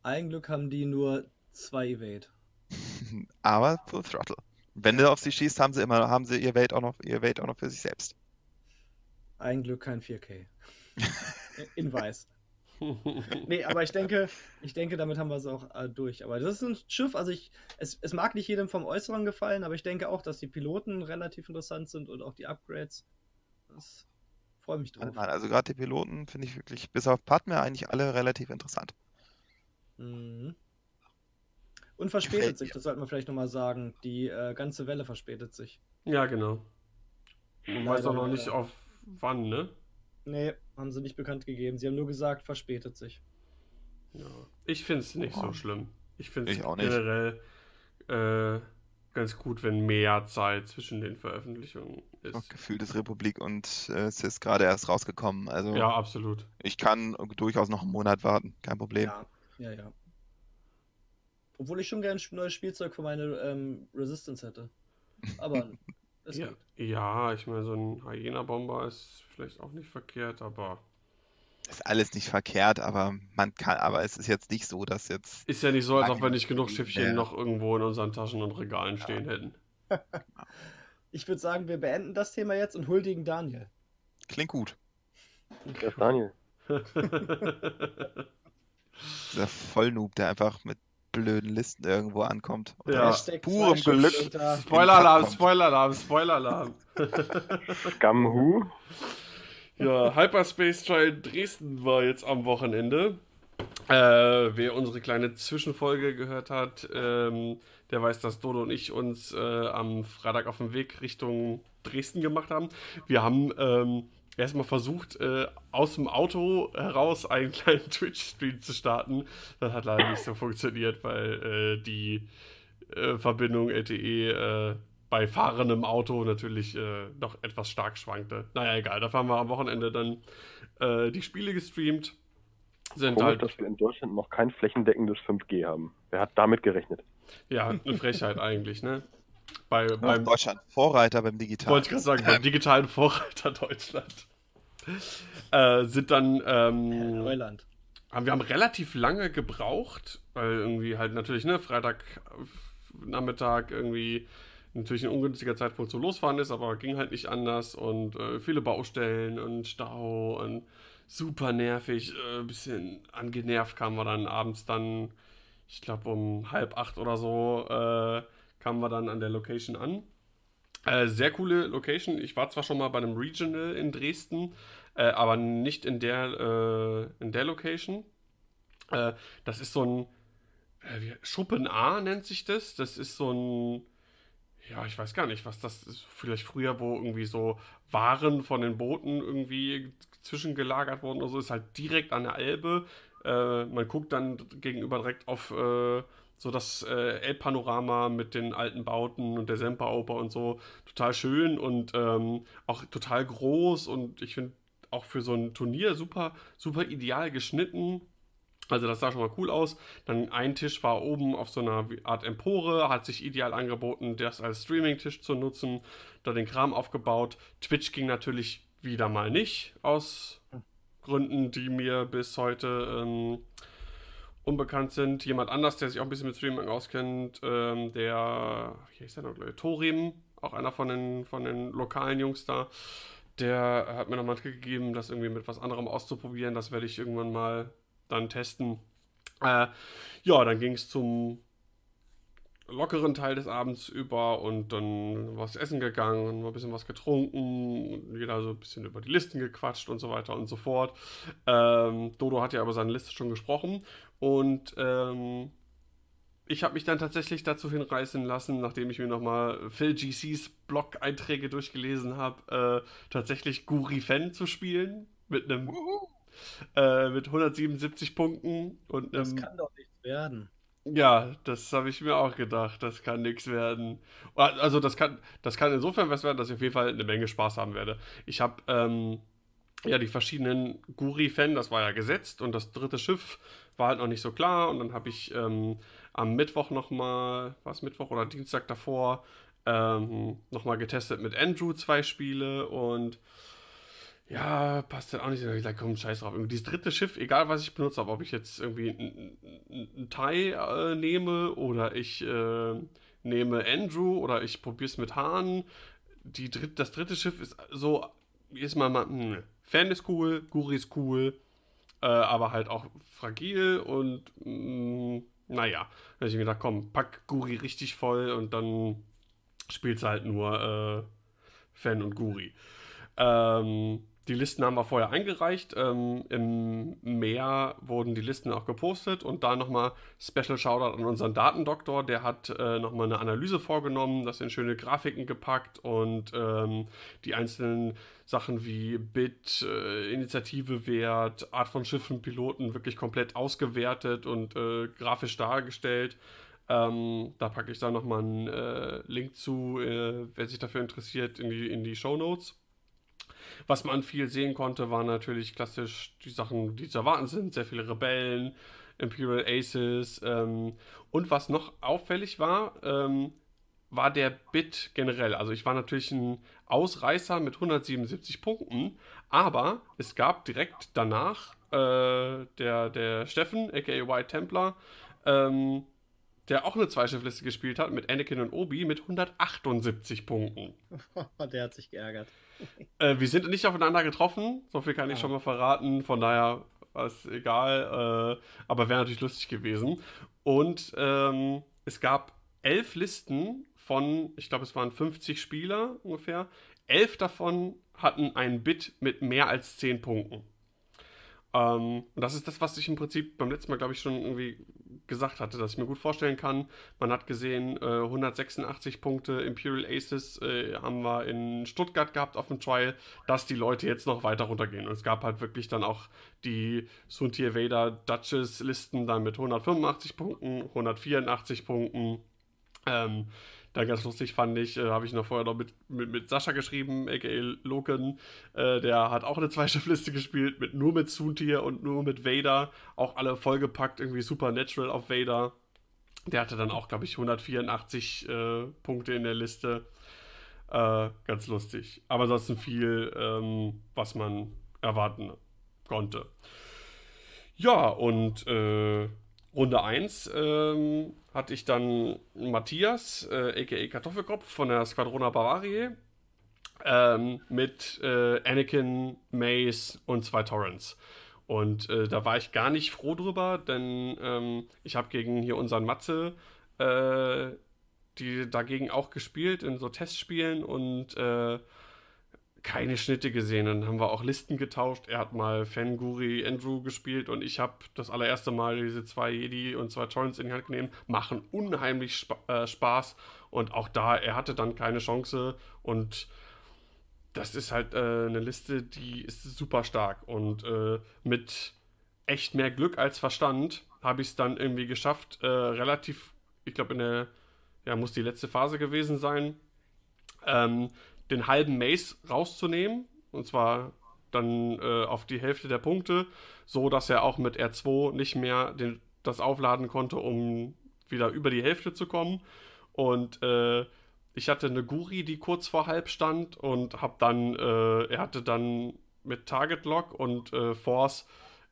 Ein Glück haben die nur zwei Evade. Aber Full Throttle. Wenn du auf sie schießt, haben sie immer, haben sie ihr Welt auch noch, ihr Welt auch noch für sich selbst. Ein Glück kein 4K. In weiß. nee, aber ich denke, ich denke, damit haben wir es auch äh, durch. Aber das ist ein Schiff, also ich, es, es mag nicht jedem vom Äußeren gefallen, aber ich denke auch, dass die Piloten relativ interessant sind und auch die Upgrades. Das freue mich drauf. Also gerade die Piloten finde ich wirklich, bis auf Padme, eigentlich alle relativ interessant. Mhm. Und verspätet sich, das sollte man vielleicht nochmal sagen. Die äh, ganze Welle verspätet sich. Ja, genau. Man weiß auch noch nicht auf wann, ne? Nee, haben sie nicht bekannt gegeben. Sie haben nur gesagt, verspätet sich. Ja. Ich finde es nicht oh. so schlimm. Ich finde es generell äh, ganz gut, wenn mehr Zeit zwischen den Veröffentlichungen ist. Auch gefühlt ist Republik und äh, es ist gerade erst rausgekommen. Also ja, absolut. Ich kann durchaus noch einen Monat warten, kein Problem. Ja, ja, ja. Obwohl ich schon gerne ein neues Spielzeug für meine ähm, Resistance hätte. Aber es ja, geht. Ja, ich meine, so ein Hyena-Bomber ist vielleicht auch nicht verkehrt, aber. Ist alles nicht verkehrt, aber man kann, aber es ist jetzt nicht so, dass jetzt. Ist ja nicht so, als ob wir nicht genug Schiffchen noch irgendwo in unseren Taschen und Regalen ja. stehen hätten. ich würde sagen, wir beenden das Thema jetzt und huldigen Daniel. Klingt gut. Der ist Daniel. Dieser Vollnoob, der einfach mit blöden Listen irgendwo ankommt. Ja. Purem Glück. Spoiler-Alarm, Spoiler-Alarm, Spoiler-Alarm. Scum Ja, Hyperspace Trial Dresden war jetzt am Wochenende. Äh, wer unsere kleine Zwischenfolge gehört hat, ähm, der weiß, dass Dodo und ich uns äh, am Freitag auf dem Weg Richtung Dresden gemacht haben. Wir haben ähm, erstmal versucht, äh, aus dem Auto heraus einen kleinen Twitch-Stream zu starten. Das hat leider nicht so funktioniert, weil äh, die äh, Verbindung LTE äh, bei fahrendem Auto natürlich äh, noch etwas stark schwankte. Naja, egal. Dafür haben wir am Wochenende dann äh, die Spiele gestreamt. Sind Komisch, halt, dass wir in Deutschland noch kein flächendeckendes 5G haben. Wer hat damit gerechnet? Ja, eine Frechheit eigentlich, ne? Bei, ja, beim Deutschland Vorreiter beim digitalen. Wollte ich gerade sagen, beim digitalen Vorreiter Deutschland. Äh, sind dann. Ähm, Neuland. Haben, wir haben relativ lange gebraucht, weil irgendwie halt natürlich, ne, Freitag Nachmittag irgendwie natürlich ein ungünstiger Zeitpunkt zum Losfahren ist, aber ging halt nicht anders und äh, viele Baustellen und Stau und super nervig, ein äh, bisschen angenervt kamen wir dann abends dann, ich glaube um halb acht oder so, äh, kamen wir dann an der Location an. Äh, sehr coole Location. Ich war zwar schon mal bei einem Regional in Dresden, äh, aber nicht in der, äh, in der Location. Äh, das ist so ein äh, Schuppen A nennt sich das. Das ist so ein, ja, ich weiß gar nicht, was das ist. Vielleicht früher, wo irgendwie so Waren von den Booten irgendwie zwischengelagert wurden oder so, ist halt direkt an der Elbe. Äh, man guckt dann gegenüber direkt auf so das äh, Elbpanorama mit den alten Bauten und der Semperoper und so total schön und ähm, auch total groß und ich finde auch für so ein Turnier super, super ideal geschnitten. Also das sah schon mal cool aus. Dann ein Tisch war oben auf so einer Art Empore, hat sich ideal angeboten, das als Streaming-Tisch zu nutzen, da den Kram aufgebaut. Twitch ging natürlich wieder mal nicht, aus Gründen, die mir bis heute ähm, unbekannt sind. Jemand anders, der sich auch ein bisschen mit Streaming auskennt, ähm, der, wie heißt der noch, Torim, auch einer von den, von den lokalen Jungs da, der hat mir nochmal gegeben, das irgendwie mit was anderem auszuprobieren. Das werde ich irgendwann mal dann testen. Äh, ja, dann ging es zum lockeren Teil des Abends über und dann was essen gegangen und ein bisschen was getrunken und jeder so ein bisschen über die Listen gequatscht und so weiter und so fort. Ähm, Dodo hat ja über seine Liste schon gesprochen und ähm, ich habe mich dann tatsächlich dazu hinreißen lassen, nachdem ich mir nochmal Phil GCs Blog-Einträge durchgelesen habe, äh, tatsächlich Guri Fan zu spielen mit einem äh, mit 177 Punkten und einem. Das kann doch nichts werden. Ja, das habe ich mir auch gedacht. Das kann nichts werden. Also das kann, das kann insofern was werden, dass ich auf jeden Fall eine Menge Spaß haben werde. Ich habe ähm, ja die verschiedenen Guri-Fan, das war ja gesetzt und das dritte Schiff war halt noch nicht so klar. Und dann habe ich ähm, am Mittwoch nochmal, war es Mittwoch oder Dienstag davor, ähm, nochmal getestet mit Andrew zwei Spiele und ja, passt dann auch nicht. Ich gesagt, komm, scheiß drauf. Irgendwie dieses dritte Schiff, egal was ich benutzt habe, ob ich jetzt irgendwie ein Thai äh, nehme oder ich äh, nehme Andrew oder ich probiere es mit Hahn. Dritt, das dritte Schiff ist so, ist mal, mal mh, hm, Fan ist cool, Guri ist cool, äh, aber halt auch fragil und mh, hm, naja. Da habe ich mir gedacht, komm, pack Guri richtig voll und dann spielst du halt nur äh, Fan und Guri. Ähm, die Listen haben wir vorher eingereicht. Ähm, Im Meer wurden die Listen auch gepostet und da nochmal Special Shoutout an unseren Datendoktor. Der hat äh, nochmal eine Analyse vorgenommen, das in schöne Grafiken gepackt und ähm, die einzelnen Sachen wie Bit, äh, Initiative Wert, Art von Schiffen, Piloten wirklich komplett ausgewertet und äh, grafisch dargestellt. Ähm, da packe ich da nochmal einen äh, Link zu, äh, wer sich dafür interessiert, in die, in die Show Notes. Was man viel sehen konnte, waren natürlich klassisch die Sachen, die zu erwarten sind. Sehr viele Rebellen, Imperial Aces. Ähm, und was noch auffällig war, ähm, war der Bit generell. Also ich war natürlich ein Ausreißer mit 177 Punkten, aber es gab direkt danach äh, der, der Steffen, aka White Templar, ähm, der auch eine Zweischiffliste gespielt hat mit Anakin und Obi mit 178 Punkten. der hat sich geärgert. Äh, wir sind nicht aufeinander getroffen, so viel kann ich schon mal verraten. Von daher es egal, äh, aber wäre natürlich lustig gewesen. Und ähm, es gab elf Listen von, ich glaube, es waren 50 Spieler ungefähr. Elf davon hatten ein Bit mit mehr als 10 Punkten. Ähm, und das ist das, was ich im Prinzip beim letzten Mal, glaube ich, schon irgendwie gesagt hatte, dass ich mir gut vorstellen kann. Man hat gesehen, äh, 186 Punkte Imperial Aces äh, haben wir in Stuttgart gehabt auf dem Trial, dass die Leute jetzt noch weiter runtergehen. Und es gab halt wirklich dann auch die Suntier Vader Duchess Listen dann mit 185 Punkten, 184 Punkten. Ähm, dann ganz lustig fand ich, äh, habe ich noch vorher noch mit, mit, mit Sascha geschrieben, a.k.a. Loken. Äh, der hat auch eine Zweischiffliste gespielt, mit, nur mit Soontier und nur mit Vader. Auch alle vollgepackt, irgendwie Supernatural auf Vader. Der hatte dann auch, glaube ich, 184 äh, Punkte in der Liste. Äh, ganz lustig. Aber ansonsten viel, ähm, was man erwarten konnte. Ja, und äh, Runde 1 ähm, hatte ich dann Matthias, äh, aka Kartoffelkopf von der Squadrona Bavaria, ähm, mit äh, Anakin, Mace und zwei Torrents. Und äh, da war ich gar nicht froh drüber, denn ähm, ich habe gegen hier unseren Matze äh, die dagegen auch gespielt in so Testspielen und äh, keine Schnitte gesehen. Dann haben wir auch Listen getauscht. Er hat mal Fanguri Andrew gespielt und ich habe das allererste Mal diese zwei Jedi und zwei Torrents in die Hand genommen. Machen unheimlich Sp äh, Spaß. Und auch da, er hatte dann keine Chance. Und das ist halt äh, eine Liste, die ist super stark. Und äh, mit echt mehr Glück als Verstand habe ich es dann irgendwie geschafft, äh, relativ, ich glaube, in der, ja, muss die letzte Phase gewesen sein. Ähm, den halben Mace rauszunehmen. Und zwar dann äh, auf die Hälfte der Punkte, so dass er auch mit R2 nicht mehr den, das aufladen konnte, um wieder über die Hälfte zu kommen. Und äh, ich hatte eine Guri, die kurz vor halb stand und hab dann, äh, er hatte dann mit Target Lock und äh, Force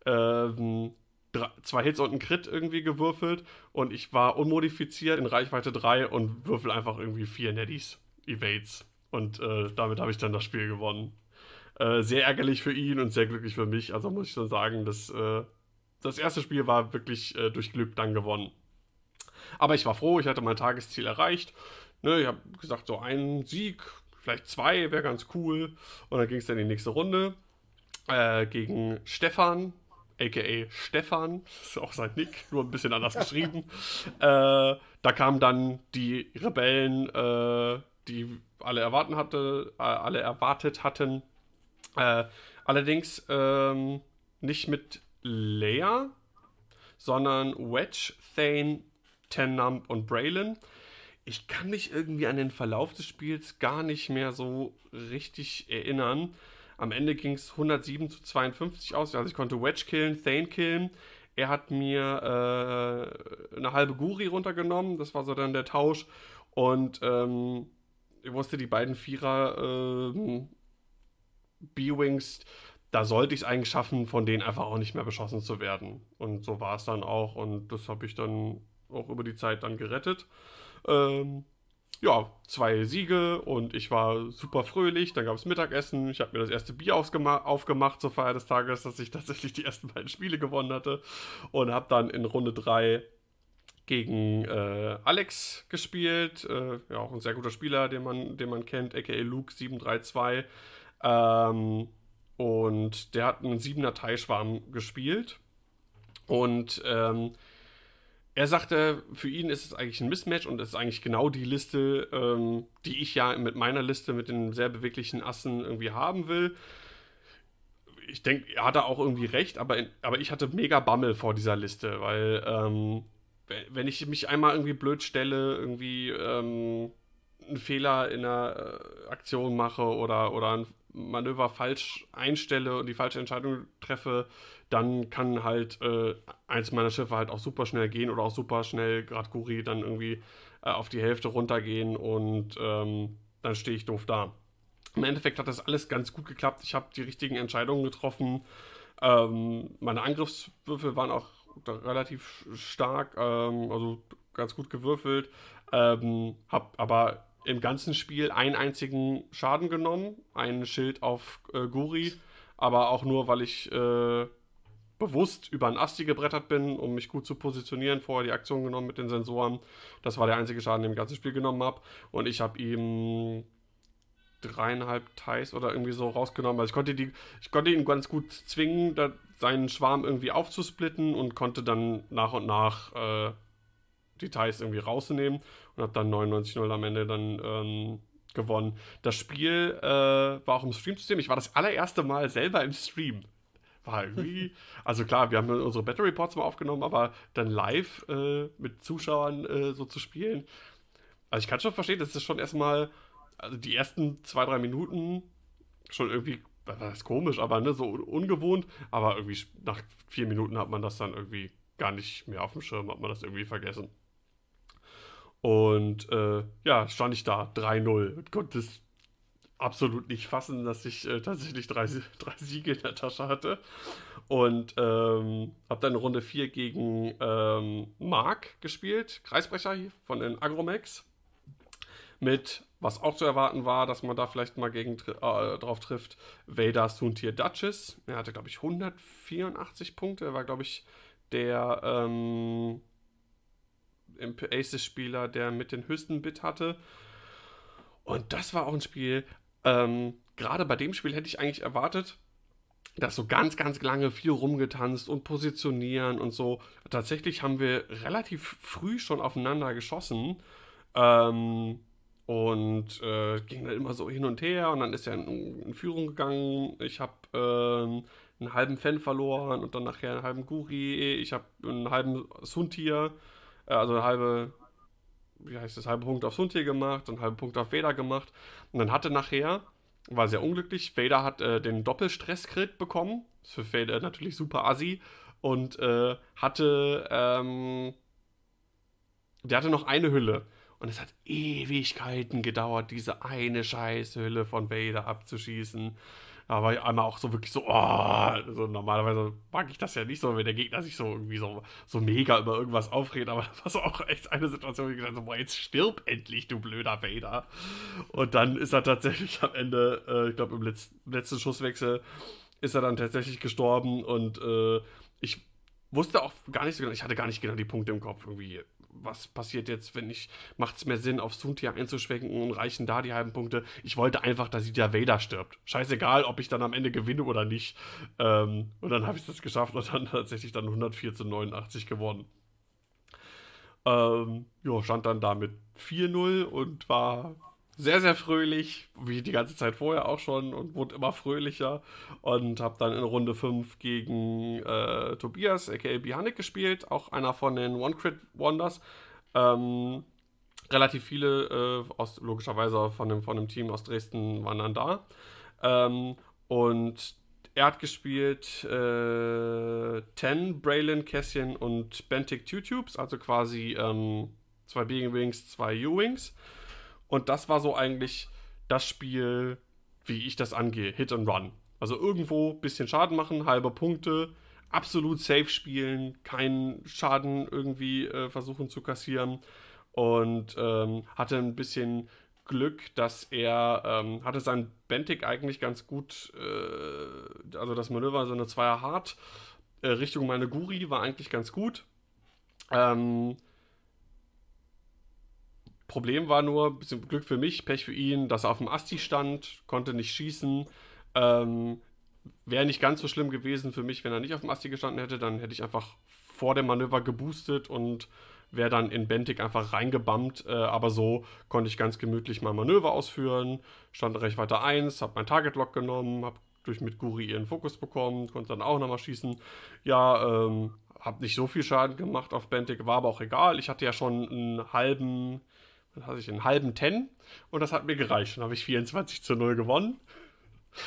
ähm, drei, zwei Hits und einen Crit irgendwie gewürfelt und ich war unmodifiziert in Reichweite 3 und würfel einfach irgendwie vier Neddies, Evades. Und äh, damit habe ich dann das Spiel gewonnen. Äh, sehr ärgerlich für ihn und sehr glücklich für mich. Also muss ich schon sagen, dass äh, das erste Spiel war wirklich äh, durch Glück dann gewonnen. Aber ich war froh, ich hatte mein Tagesziel erreicht. Ne, ich habe gesagt, so ein Sieg, vielleicht zwei wäre ganz cool. Und dann ging es dann in die nächste Runde äh, gegen Stefan, aka Stefan, das ist auch sein Nick, nur ein bisschen anders geschrieben. Äh, da kamen dann die Rebellen, äh, die alle erwarten hatte, äh, alle erwartet hatten. Äh, allerdings ähm, nicht mit Leia, sondern Wedge, Thane, Tennump und Braylon. Ich kann mich irgendwie an den Verlauf des Spiels gar nicht mehr so richtig erinnern. Am Ende ging es 107 zu 52 aus. Also ich konnte Wedge killen, Thane killen. Er hat mir äh, eine halbe Guri runtergenommen. Das war so dann der Tausch. Und ähm, ich wusste, die beiden Vierer äh, B-Wings, da sollte ich es eigentlich schaffen, von denen einfach auch nicht mehr beschossen zu werden. Und so war es dann auch. Und das habe ich dann auch über die Zeit dann gerettet. Ähm, ja, zwei Siege und ich war super fröhlich. Dann gab es Mittagessen. Ich habe mir das erste Bier aufgemacht zur Feier des Tages, dass ich tatsächlich die ersten beiden Spiele gewonnen hatte. Und habe dann in Runde 3 gegen äh, Alex gespielt. Äh, ja, auch ein sehr guter Spieler, den man, den man kennt, aka Luke 732. Ähm, und der hat einen 7er Teilschwarm gespielt. Und ähm, er sagte, für ihn ist es eigentlich ein Mismatch und es ist eigentlich genau die Liste, ähm, die ich ja mit meiner Liste mit den sehr beweglichen Assen irgendwie haben will. Ich denke, er hatte auch irgendwie recht, aber, aber ich hatte mega Bammel vor dieser Liste, weil ähm, wenn ich mich einmal irgendwie blöd stelle, irgendwie ähm, einen Fehler in der äh, Aktion mache oder, oder ein Manöver falsch einstelle und die falsche Entscheidung treffe, dann kann halt äh, eins meiner Schiffe halt auch super schnell gehen oder auch super schnell, gerade Guri, dann irgendwie äh, auf die Hälfte runtergehen und ähm, dann stehe ich doof da. Im Endeffekt hat das alles ganz gut geklappt. Ich habe die richtigen Entscheidungen getroffen. Ähm, meine Angriffswürfel waren auch relativ stark, ähm, also ganz gut gewürfelt. Ähm, habe aber im ganzen Spiel einen einzigen Schaden genommen, ein Schild auf äh, Guri, aber auch nur, weil ich äh, bewusst über ein Asti gebrettert bin, um mich gut zu positionieren, vorher die Aktion genommen mit den Sensoren. Das war der einzige Schaden, den ich im ganzen Spiel genommen habe. Und ich habe ihm dreieinhalb Ties oder irgendwie so rausgenommen. Also ich konnte, die, ich konnte ihn ganz gut zwingen, da, seinen Schwarm irgendwie aufzusplitten und konnte dann nach und nach äh, die Ties irgendwie rausnehmen und habe dann 99-0 am Ende dann ähm, gewonnen. Das Spiel äh, war auch im Stream-System. Ich war das allererste Mal selber im Stream war irgendwie, also klar, wir haben unsere Battle Reports mal aufgenommen, aber dann live äh, mit Zuschauern äh, so zu spielen. Also ich kann schon verstehen, das ist schon erstmal, also die ersten zwei, drei Minuten schon irgendwie, das ist komisch, aber ne, so ungewohnt, aber irgendwie nach vier Minuten hat man das dann irgendwie gar nicht mehr auf dem Schirm, hat man das irgendwie vergessen. Und äh, ja, stand ich da 3-0 und konnte es absolut nicht fassen, dass ich äh, tatsächlich drei, drei Siege in der Tasche hatte. Und ähm, habe dann Runde 4 gegen ähm, Mark gespielt, Kreisbrecher von den Agromax. Mit, was auch zu erwarten war, dass man da vielleicht mal gegen, äh, drauf trifft, Vader Suntir Duchess. Er hatte, glaube ich, 184 Punkte. Er war, glaube ich, der ähm, Aces-Spieler, der mit den höchsten Bit hatte. Und das war auch ein Spiel, ähm, Gerade bei dem Spiel hätte ich eigentlich erwartet, dass so ganz, ganz lange viel rumgetanzt und positionieren und so. Tatsächlich haben wir relativ früh schon aufeinander geschossen. Ähm, und äh, ging dann immer so hin und her und dann ist er in, in Führung gegangen. Ich habe ähm, einen halben Fan verloren und dann nachher einen halben Guri. Ich habe einen halben Suntier, äh, also eine halbe wie heißt das, halbe Punkt auf Suntier gemacht, einen halben Punkt auf Veda gemacht. Und dann hatte nachher war sehr unglücklich. Vader hat äh, den Doppelstress-Crit bekommen. Ist für Vader natürlich super assi. Und äh, hatte, ähm, der hatte noch eine Hülle. Und es hat Ewigkeiten gedauert, diese eine Scheißhülle von Vader abzuschießen. Ich einmal auch so wirklich so, oh, so normalerweise mag ich das ja nicht so, wenn der Gegner sich so irgendwie so, so mega über irgendwas aufregt, aber das war so auch echt eine Situation, wo ich gedacht habe, boah, jetzt stirb endlich, du blöder Vader. Und dann ist er tatsächlich am Ende, äh, ich glaube im letzten, letzten Schusswechsel, ist er dann tatsächlich gestorben und äh, ich wusste auch gar nicht so genau, ich hatte gar nicht genau die Punkte im Kopf irgendwie was passiert jetzt, wenn ich, macht es mehr Sinn, auf Suntia einzuschwenken und reichen da die halben Punkte. Ich wollte einfach, dass der Vader stirbt. Scheißegal, ob ich dann am Ende gewinne oder nicht. Ähm, und dann habe ich das geschafft und dann tatsächlich dann 104 zu 89 gewonnen. Ähm, ja, stand dann da mit 4-0 und war sehr, sehr fröhlich, wie die ganze Zeit vorher auch schon und wurde immer fröhlicher und habe dann in Runde 5 gegen äh, Tobias, aka Bihanik, gespielt, auch einer von den One-Crit-Wonders. Ähm, relativ viele, äh, aus, logischerweise von dem, von dem Team aus Dresden waren dann da. Ähm, und er hat gespielt äh, Ten, Braylon, Cassian und Bentic Two-Tubes, also quasi ähm, zwei B-Wings, zwei U-Wings. Und das war so eigentlich das Spiel, wie ich das angehe. Hit and Run. Also irgendwo ein bisschen Schaden machen, halbe Punkte, absolut safe spielen, keinen Schaden irgendwie äh, versuchen zu kassieren. Und ähm, hatte ein bisschen Glück, dass er ähm, hatte sein Bentic eigentlich ganz gut, äh, also das Manöver, so eine Zweier Hard äh, Richtung meine Guri war eigentlich ganz gut. Ähm, Problem war nur, bisschen Glück für mich, Pech für ihn, dass er auf dem Asti stand, konnte nicht schießen. Ähm, Wäre nicht ganz so schlimm gewesen für mich, wenn er nicht auf dem Asti gestanden hätte. Dann hätte ich einfach vor dem Manöver geboostet und wäre dann in Bentic einfach reingebammt. Äh, aber so konnte ich ganz gemütlich mein Manöver ausführen. Stand recht weiter 1, habe mein Target Lock genommen, habe durch mit Guri ihren Fokus bekommen, konnte dann auch nochmal schießen. Ja, ähm, habe nicht so viel Schaden gemacht auf Bentic, war aber auch egal. Ich hatte ja schon einen halben dann hatte ich einen halben Ten und das hat mir gereicht. Dann habe ich 24 zu 0 gewonnen.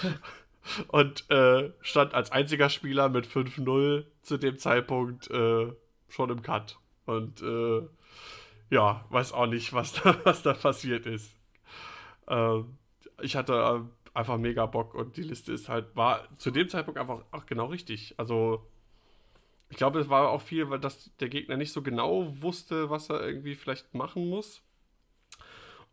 und äh, stand als einziger Spieler mit 5-0 zu dem Zeitpunkt äh, schon im Cut. Und äh, ja, weiß auch nicht, was da, was da passiert ist. Ähm, ich hatte äh, einfach mega Bock und die Liste ist halt, war zu dem Zeitpunkt einfach auch genau richtig. Also, ich glaube, es war auch viel, weil das, der Gegner nicht so genau wusste, was er irgendwie vielleicht machen muss.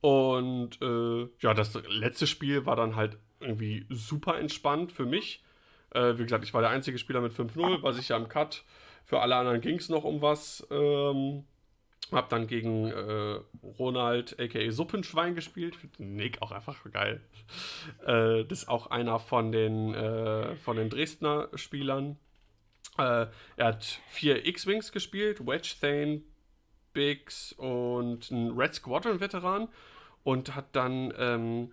Und äh, ja, das letzte Spiel war dann halt irgendwie super entspannt für mich. Äh, wie gesagt, ich war der einzige Spieler mit 5-0, war sicher am Cut. Für alle anderen ging es noch um was. Ähm, hab dann gegen äh, Ronald, aka Suppenschwein, gespielt. Nick auch einfach geil. Äh, das ist auch einer von den, äh, von den Dresdner Spielern. Äh, er hat vier X-Wings gespielt: Wedge, Thane, Bigs und ein Red Squadron-Veteran und hat dann ähm,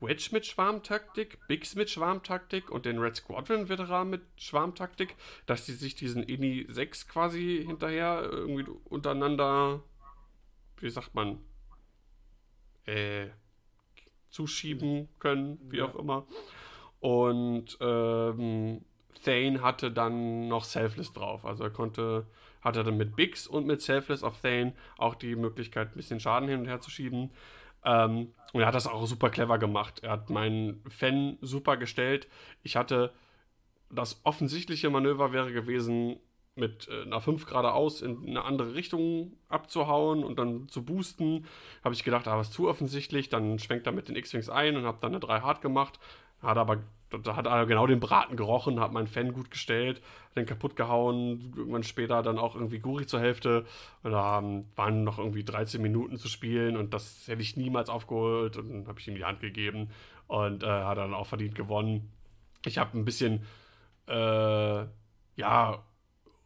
Wedge mit Schwarmtaktik, Bigs mit Schwarmtaktik und den Red Squadron-Veteran mit Schwarmtaktik, dass die sich diesen INI 6 quasi hinterher irgendwie untereinander, wie sagt man, äh, zuschieben können, wie ja. auch immer. Und ähm, Thane hatte dann noch Selfless drauf. Also er konnte hat er dann mit Bix und mit Selfless of Thane auch die Möglichkeit, ein bisschen Schaden hin und her zu schieben. Ähm, und er hat das auch super clever gemacht. Er hat meinen Fan super gestellt. Ich hatte das offensichtliche Manöver wäre gewesen, mit äh, einer 5 geradeaus in eine andere Richtung abzuhauen und dann zu boosten. Habe ich gedacht, ah, was zu offensichtlich. Dann schwenkt er mit den X-Wings ein und habe dann eine 3 hart gemacht. Hat aber da hat er genau den Braten gerochen, hat meinen Fan gut gestellt, den kaputt gehauen, irgendwann später dann auch irgendwie Guri zur Hälfte. Und da waren noch irgendwie 13 Minuten zu spielen und das hätte ich niemals aufgeholt und dann habe ich ihm die Hand gegeben und äh, hat dann auch verdient gewonnen. Ich habe ein bisschen, äh, ja,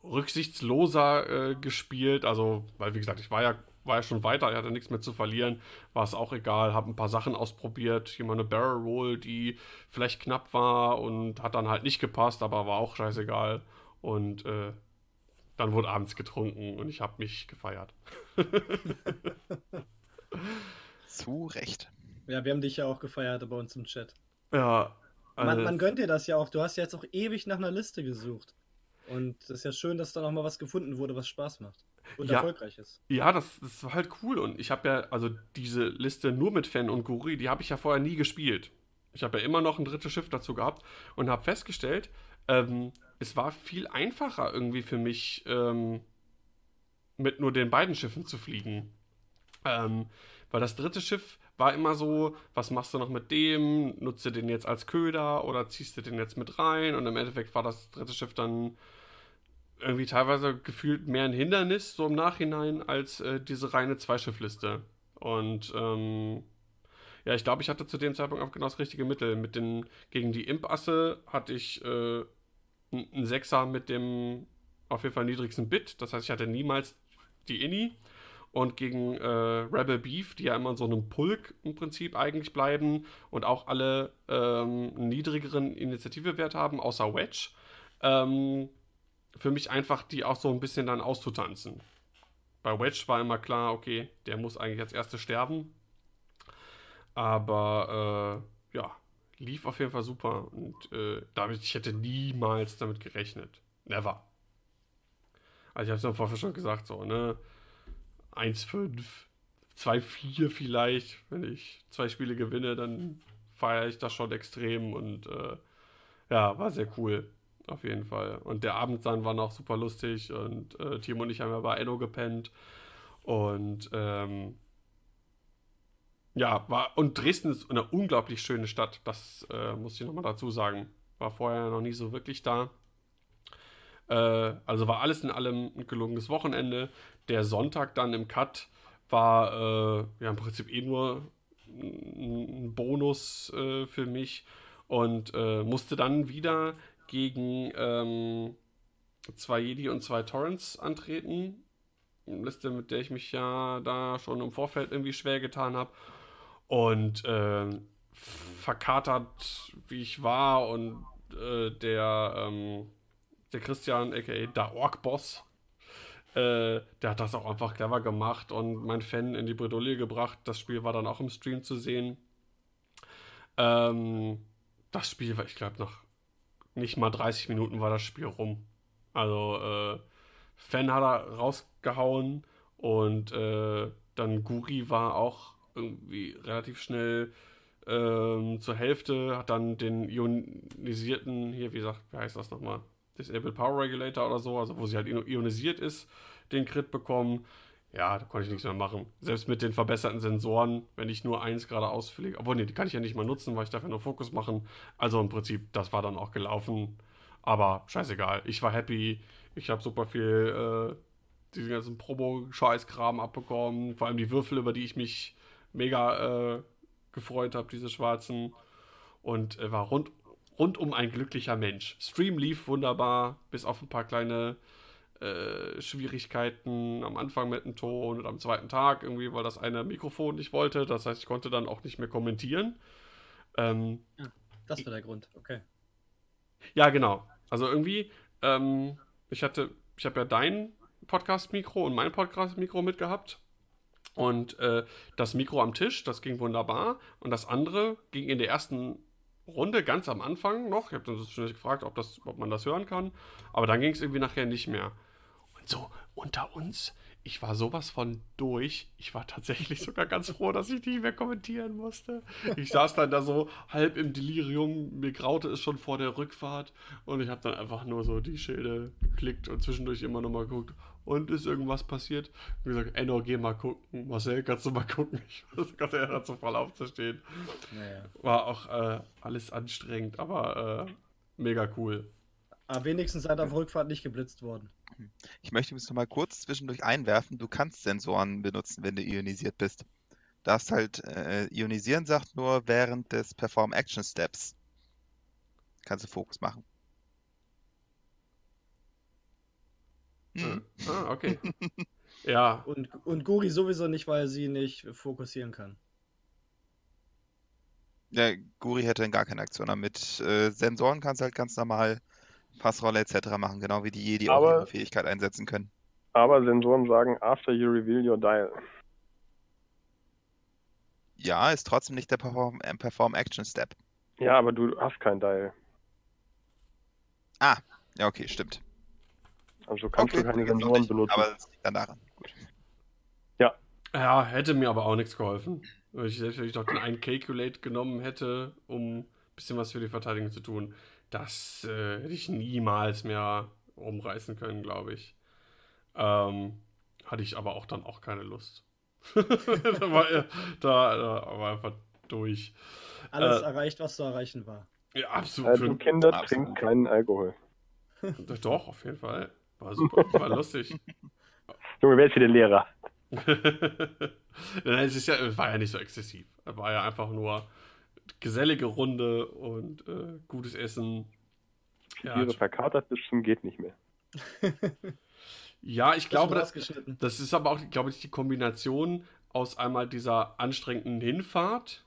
rücksichtsloser äh, gespielt, also, weil wie gesagt, ich war ja war ja schon weiter, er hatte nichts mehr zu verlieren, war es auch egal, habe ein paar Sachen ausprobiert, hier mal eine Barrel Roll, die vielleicht knapp war und hat dann halt nicht gepasst, aber war auch scheißegal und äh, dann wurde abends getrunken und ich habe mich gefeiert. zu Recht. Ja, wir haben dich ja auch gefeiert bei uns im Chat. Ja. Man, äh, man gönnt dir das ja auch. Du hast ja jetzt auch ewig nach einer Liste gesucht. Und das ist ja schön, dass da noch mal was gefunden wurde, was Spaß macht. Und Ja. erfolgreich ist. Ja, das, das war halt cool. Und ich habe ja, also diese Liste nur mit Fan und Guri, die habe ich ja vorher nie gespielt. Ich habe ja immer noch ein drittes Schiff dazu gehabt und habe festgestellt, ähm, es war viel einfacher irgendwie für mich, ähm, mit nur den beiden Schiffen zu fliegen. Ähm, weil das dritte Schiff war immer so, was machst du noch mit dem? Nutzt du den jetzt als Köder oder ziehst du den jetzt mit rein? Und im Endeffekt war das dritte Schiff dann irgendwie teilweise gefühlt mehr ein Hindernis, so im Nachhinein, als äh, diese reine Zweischiffliste. Und ähm, ja, ich glaube, ich hatte zu dem Zeitpunkt auch genau das richtige Mittel. Mit den, gegen die Imp-Asse hatte ich äh, einen Sechser mit dem auf jeden Fall niedrigsten Bit. Das heißt, ich hatte niemals die Inni. Und gegen äh, Rebel Beef, die ja immer in so einem Pulk im Prinzip eigentlich bleiben und auch alle ähm, niedrigeren Initiativewert haben, außer Wedge, ähm, für mich einfach die auch so ein bisschen dann auszutanzen. Bei Wedge war immer klar, okay, der muss eigentlich als Erste sterben. Aber äh, ja, lief auf jeden Fall super. Und äh, damit, ich hätte niemals damit gerechnet. Never. Also ich habe es im Vorfeld schon gesagt, so, ne? 1,5, 2,4 vielleicht. Wenn ich zwei Spiele gewinne, dann feiere ich das schon extrem und äh, ja, war sehr cool. Auf jeden Fall. Und der Abend dann war noch super lustig und äh, Timo und ich haben ja bei Enno gepennt. Und ähm, ja, war. Und Dresden ist eine unglaublich schöne Stadt. Das äh, muss ich nochmal dazu sagen. War vorher noch nie so wirklich da. Äh, also war alles in allem ein gelungenes Wochenende. Der Sonntag dann im Cut war äh, ja im Prinzip eh nur ein Bonus äh, für mich und äh, musste dann wieder gegen ähm, zwei Jedi und zwei Torrents antreten. Eine Liste, mit der ich mich ja da schon im Vorfeld irgendwie schwer getan habe. Und ähm, verkatert, wie ich war, und äh, der, ähm, der Christian, aka der Ork-Boss, äh, der hat das auch einfach clever gemacht und mein Fan in die Bredouille gebracht. Das Spiel war dann auch im Stream zu sehen. Ähm, das Spiel war, ich glaube, nach nicht mal 30 Minuten war das Spiel rum. Also, äh, Fan hat er rausgehauen und äh, dann Guri war auch irgendwie relativ schnell ähm, zur Hälfte, hat dann den ionisierten, hier, wie gesagt, wie heißt das nochmal? Disable Power Regulator oder so, also wo sie halt io- ionisiert ist, den Crit bekommen. Ja, da konnte ich nichts mehr machen. Selbst mit den verbesserten Sensoren, wenn ich nur eins gerade ausfliege. Obwohl, nee, die kann ich ja nicht mal nutzen, weil ich dafür nur Fokus machen. Also im Prinzip, das war dann auch gelaufen. Aber scheißegal. Ich war happy. Ich habe super viel äh, diesen ganzen Promo-Scheiß-Kram abbekommen. Vor allem die Würfel, über die ich mich mega äh, gefreut habe, diese schwarzen. Und äh, war rund, rundum ein glücklicher Mensch. Stream lief wunderbar, bis auf ein paar kleine äh, Schwierigkeiten am Anfang mit dem Ton und am zweiten Tag irgendwie, weil das eine Mikrofon nicht wollte. Das heißt, ich konnte dann auch nicht mehr kommentieren. Ähm, Das war der Grund. Okay. ja, genau. Also irgendwie, ähm, ich hatte, ich habe ja dein Podcast-Mikro und mein Podcast-Mikro mitgehabt. Und äh, das Mikro am Tisch, das ging wunderbar. Und das andere ging in der ersten Runde ganz am Anfang noch. Ich habe dann so schnell gefragt, ob, das, ob man das hören kann. Aber dann ging es irgendwie nachher nicht mehr. Und so unter uns, ich war sowas von durch. Ich war tatsächlich sogar ganz froh, dass ich nicht mehr kommentieren musste. Ich saß dann da so halb im Delirium. Mir graute es schon vor der Rückfahrt. Und ich habe dann einfach nur so die Schilde geklickt und zwischendurch immer noch mal geguckt. Und ist irgendwas passiert? Und gesagt, Enno, geh mal gucken. Marcel, kannst du mal gucken? Ich war ganz ehrlich dazu voll aufzustehen. Naja. War auch äh, alles anstrengend, aber äh, mega cool. Aber wenigstens seid ihr auf Rückfahrt nicht geblitzt worden. Ich möchte übrigens noch mal kurz zwischendurch einwerfen, du kannst Sensoren benutzen, wenn du ionisiert bist. Darfst halt, äh, ionisieren sagt nur während des Perform Action Steps. Kannst du Fokus machen. Hm. Ah, okay. ja, Und, und Guri sowieso nicht, weil sie nicht fokussieren kann. Ja, Guri hätte dann gar keine Aktion. Aber mit äh, Sensoren kannst du halt ganz normal Passrolle etc. machen, genau wie die Jedi auch Aber- ihre Fähigkeit einsetzen können. Aber Sensoren sagen, after you reveal your dial. Ja, ist trotzdem nicht der Perform, äh, Perform Action Step. Ja, aber du hast kein Dial. Ah, ja, okay, stimmt. Also kannst okay, du keine noch Sensoren nicht, benutzen. Aber das liegt dann daran. Gut. Ja, hätte mir aber auch nichts geholfen. Weil ich selbst wenn ich doch den einen Calculate genommen hätte, um ein bisschen was für die Verteidigung zu tun, das äh, hätte ich niemals mehr umreißen können, glaube ich. Ähm, hatte ich aber auch dann auch keine Lust. da, war, er- da, da war einfach durch. Alles Äh, erreicht, was zu erreichen war. Ja, absolut. Also Kinder, Absolut. trinkt keinen Alkohol. doch, auf jeden Fall. War super, war lustig. Junge, wer ist hier der Lehrer? Nein, es ist ja, es war ja nicht so exzessiv. Es war ja einfach nur gesellige Runde und äh, gutes Essen. Ja, Tiere verkatert bis zum geht nicht mehr. ja, ich glaube, das das, das ist aber auch, glaube ich, die Kombination aus einmal dieser anstrengenden Hinfahrt,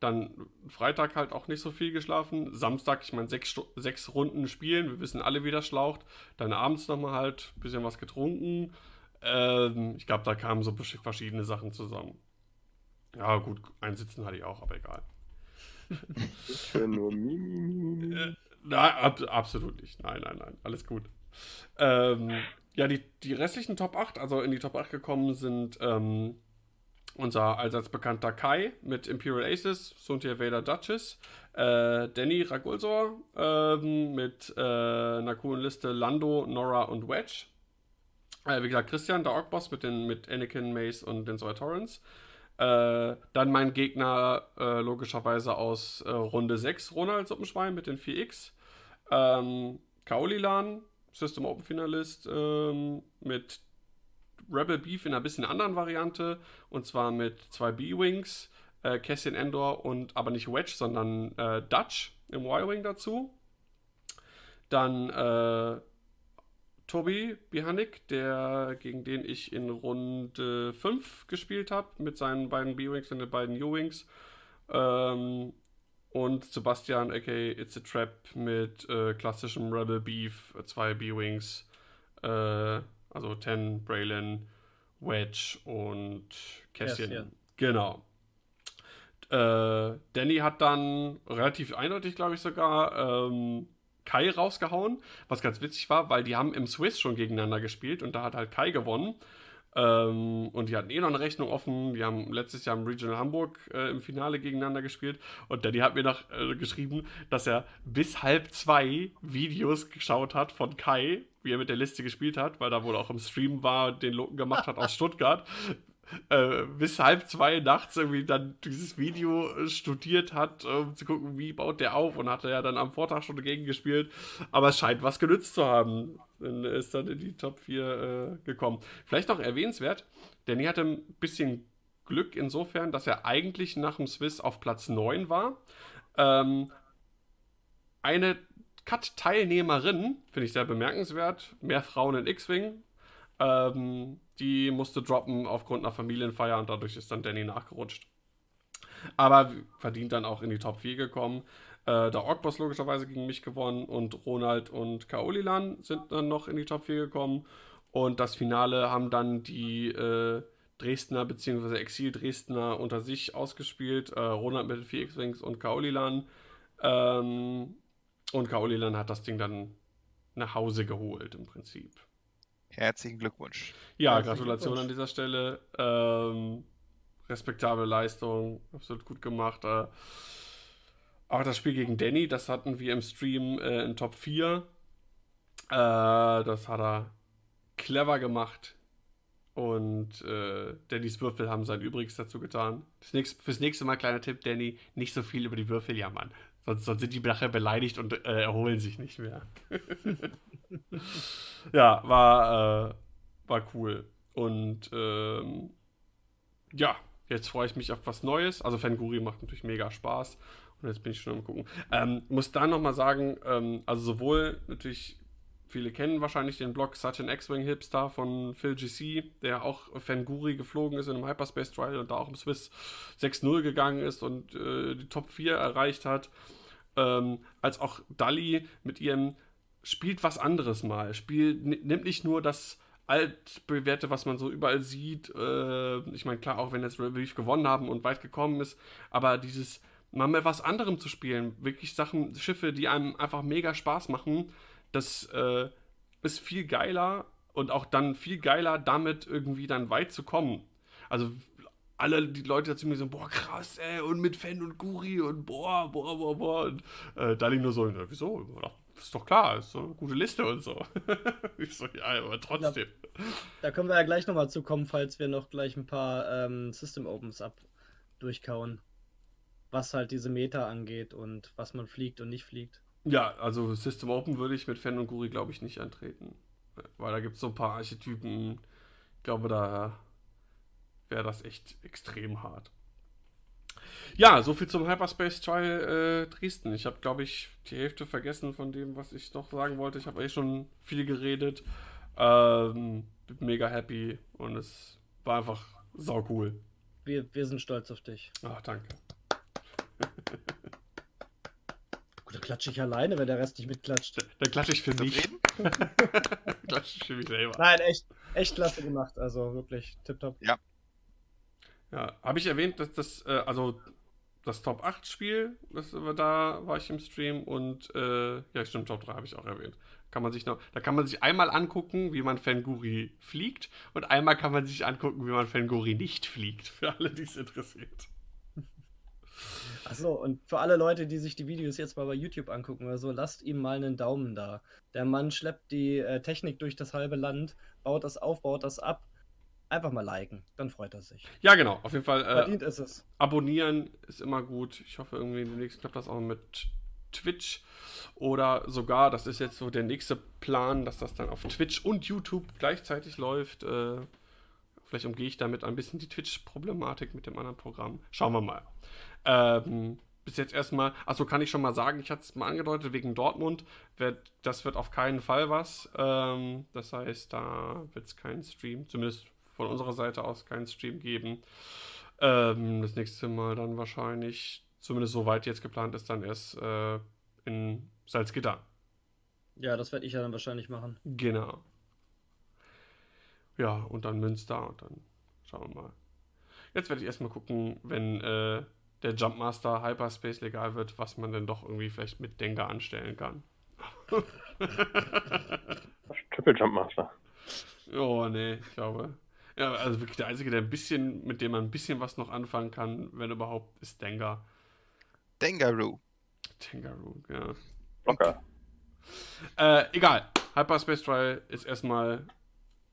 dann Freitag halt auch nicht so viel geschlafen, Samstag, ich meine, sechs, sechs Runden spielen, wir wissen alle, wie das schlaucht, dann abends nochmal halt ein bisschen was getrunken. Ähm, ich glaube, da kamen so verschiedene Sachen zusammen. Ja, gut, einsitzen hatte ich auch, aber egal. Ich höre nur mi, mi, mi, mi. Äh, Nein, ab, absolut nicht. Nein, nein, nein. Alles gut. Ähm, ja, die, die restlichen Top 8, also in die Top 8 gekommen sind ähm, unser allseits bekannter Kai mit Imperial Aces, Suntia Vader Duchess, äh, Danny Ragulsor ähm, mit äh, einer coolen Liste Lando, Nora und Wedge. Äh, wie gesagt, Christian, der Orkboss mit, den, mit Anakin, Mace und den Zoe Torrens. Äh, dann mein Gegner äh, logischerweise aus äh, Runde 6, Ronald Suppenschwein mit den 4X. Ähm, Kaulilan, System Open Finalist, ähm, mit Rebel Beef in einer bisschen anderen Variante. Und zwar mit zwei B-Wings, äh, Cassian Endor und aber nicht Wedge, sondern äh, Dutch im Y-Wing dazu. Dann äh, Tobi Bihanik, der, gegen den ich in Runde 5 gespielt habe, mit seinen beiden B-Wings und den beiden U-Wings. Ähm, und Sebastian, aka It's a Trap, mit äh, klassischem Rebel Beef, äh, zwei B-Wings, äh, also Ten, Braylon, Wedge und Cassian. Cassian. Genau. Äh, Danny hat dann relativ eindeutig, glaube ich sogar, ähm, Kai rausgehauen, was ganz witzig war, weil die haben im Swiss schon gegeneinander gespielt und da hat halt Kai gewonnen. Ähm, und die hatten eh noch eine Rechnung offen. Die haben letztes Jahr im Regional Hamburg äh, im Finale gegeneinander gespielt. Und Danny hat mir noch äh, geschrieben, dass er bis halb zwei Videos geschaut hat von Kai, wie er mit der Liste gespielt hat, weil da wohl auch im Stream war, den Loken gemacht hat aus Stuttgart. Äh, bis halb zwei nachts irgendwie dann dieses Video studiert hat, um zu gucken, wie baut der auf und hatte ja dann am Vortag schon dagegen gespielt. Aber es scheint was genützt zu haben. Dann ist dann in die Top 4 äh, gekommen. Vielleicht noch erwähnenswert, Danny hatte ein bisschen Glück insofern, dass er eigentlich nach dem Swiss auf Platz 9 war. Ähm, eine Cut-Teilnehmerin, finde ich sehr bemerkenswert, mehr Frauen in X-Wing, ähm, die musste droppen aufgrund einer Familienfeier und dadurch ist dann Danny nachgerutscht. Aber verdient dann auch in die Top 4 gekommen. Äh, der Orkboss logischerweise gegen mich gewonnen und Ronald und Kaolilan sind dann noch in die Top 4 gekommen. Und das Finale haben dann die äh, Dresdner bzw. Exil-Dresdner unter sich ausgespielt. Äh, Ronald mit den 4 X-Wings und Kaolilan. Ähm, und Kaolilan hat das Ding dann nach Hause geholt im Prinzip. Herzlichen Glückwunsch. Ja, Herzlichen Gratulation Glückwunsch. an dieser Stelle. Ähm, respektable Leistung, absolut gut gemacht. Äh, auch das Spiel gegen Danny, das hatten wir im Stream äh, in Top 4. Äh, das hat er clever gemacht. Und äh, Dannys Würfel haben sein Übriges dazu getan. Das nächste, fürs nächste Mal, kleiner Tipp, Danny, nicht so viel über die Würfel jammern. Sonst, sonst sind die nachher beleidigt und äh, erholen sich nicht mehr. ja, war, äh, war cool. Und ähm, ja, jetzt freue ich mich auf was Neues. Also Fanguri macht natürlich mega Spaß. Und jetzt bin ich schon am gucken. Ähm, muss da nochmal sagen, ähm, also sowohl natürlich, viele kennen wahrscheinlich den Blog Such an X-Wing Hipster von Phil GC, der auch Fanguri geflogen ist in einem Hyperspace Trial und da auch im Swiss 6-0 gegangen ist und äh, die Top 4 erreicht hat. Ähm, als auch Dali mit ihrem spielt was anderes mal. Spielt, ni- nimmt nicht nur das altbewährte, was man so überall sieht. Äh, ich meine, klar, auch wenn jetzt Rebel gewonnen haben und weit gekommen ist, aber dieses mal mit was anderem zu spielen. Wirklich Sachen, Schiffe, die einem einfach mega Spaß machen. Das äh, ist viel geiler und auch dann viel geiler, damit irgendwie dann weit zu kommen. Also alle die Leute dazu mir so, boah, krass, ey, und mit Fan und Guri und boah, boah, boah, boah. Und äh, Dali nur so, na, wieso? Ist doch klar, ist so eine gute Liste und so. ich so, ja, aber trotzdem. Da, da können wir ja gleich nochmal zukommen, falls wir noch gleich ein paar ähm, System Opens ab durchkauen. Was halt diese Meta angeht und was man fliegt und nicht fliegt. Ja, also System Open würde ich mit Fan und Guri, glaube ich, nicht antreten. Weil da gibt es so ein paar Archetypen. Ich glaube, da wäre das echt extrem hart. Ja, so viel zum Hyperspace Trial äh, Dresden. Ich habe, glaube ich, die Hälfte vergessen von dem, was ich noch sagen wollte. Ich habe eh schon viel geredet. Ähm, bin mega happy und es war einfach sau cool. Wir, wir sind stolz auf dich. Ach, danke. Gut, dann klatsche ich alleine, wenn der Rest nicht mitklatscht. Dann klatsche ich für mich. klatsche ich für mich selber. Nein, echt, echt klasse gemacht. Also wirklich tipptopp. Ja. Ja, habe ich erwähnt, dass das, äh, also das Top 8 Spiel, das, da war ich im Stream und äh, ja, stimmt, Top 3 habe ich auch erwähnt. Kann man sich noch, da kann man sich einmal angucken, wie man Fanguri fliegt und einmal kann man sich angucken, wie man Fanguri nicht fliegt, für alle, die es interessiert. Achso, und für alle Leute, die sich die Videos jetzt mal bei YouTube angucken oder so, lasst ihm mal einen Daumen da. Der Mann schleppt die äh, Technik durch das halbe Land, baut das auf, baut das ab. Einfach mal liken, dann freut er sich. Ja, genau, auf jeden Fall. Äh, Verdient ist es. Abonnieren ist immer gut. Ich hoffe, irgendwie demnächst klappt das auch mit Twitch. Oder sogar, das ist jetzt so der nächste Plan, dass das dann auf Twitch und YouTube gleichzeitig läuft. Äh, vielleicht umgehe ich damit ein bisschen die Twitch-Problematik mit dem anderen Programm. Schauen wir mal. Ähm, bis jetzt erstmal, achso, kann ich schon mal sagen, ich hatte es mal angedeutet, wegen Dortmund, wird, das wird auf keinen Fall was. Ähm, das heißt, da wird es keinen Stream, zumindest von unserer Seite aus keinen Stream geben. Ähm, das nächste Mal dann wahrscheinlich, zumindest soweit jetzt geplant ist, dann erst äh, in Salzgitter. Ja, das werde ich ja dann wahrscheinlich machen. Genau. Ja, und dann Münster und dann schauen wir mal. Jetzt werde ich erstmal gucken, wenn äh, der Jumpmaster Hyperspace legal wird, was man denn doch irgendwie vielleicht mit Denker anstellen kann. Triple Jumpmaster. Oh, nee, ich glaube. Ja, also wirklich der Einzige, der ein bisschen, mit dem man ein bisschen was noch anfangen kann, wenn überhaupt, ist Dengar. Dengaroo. Dengaroo, ja. Locker. Äh, egal. Hyperspace Trial ist erstmal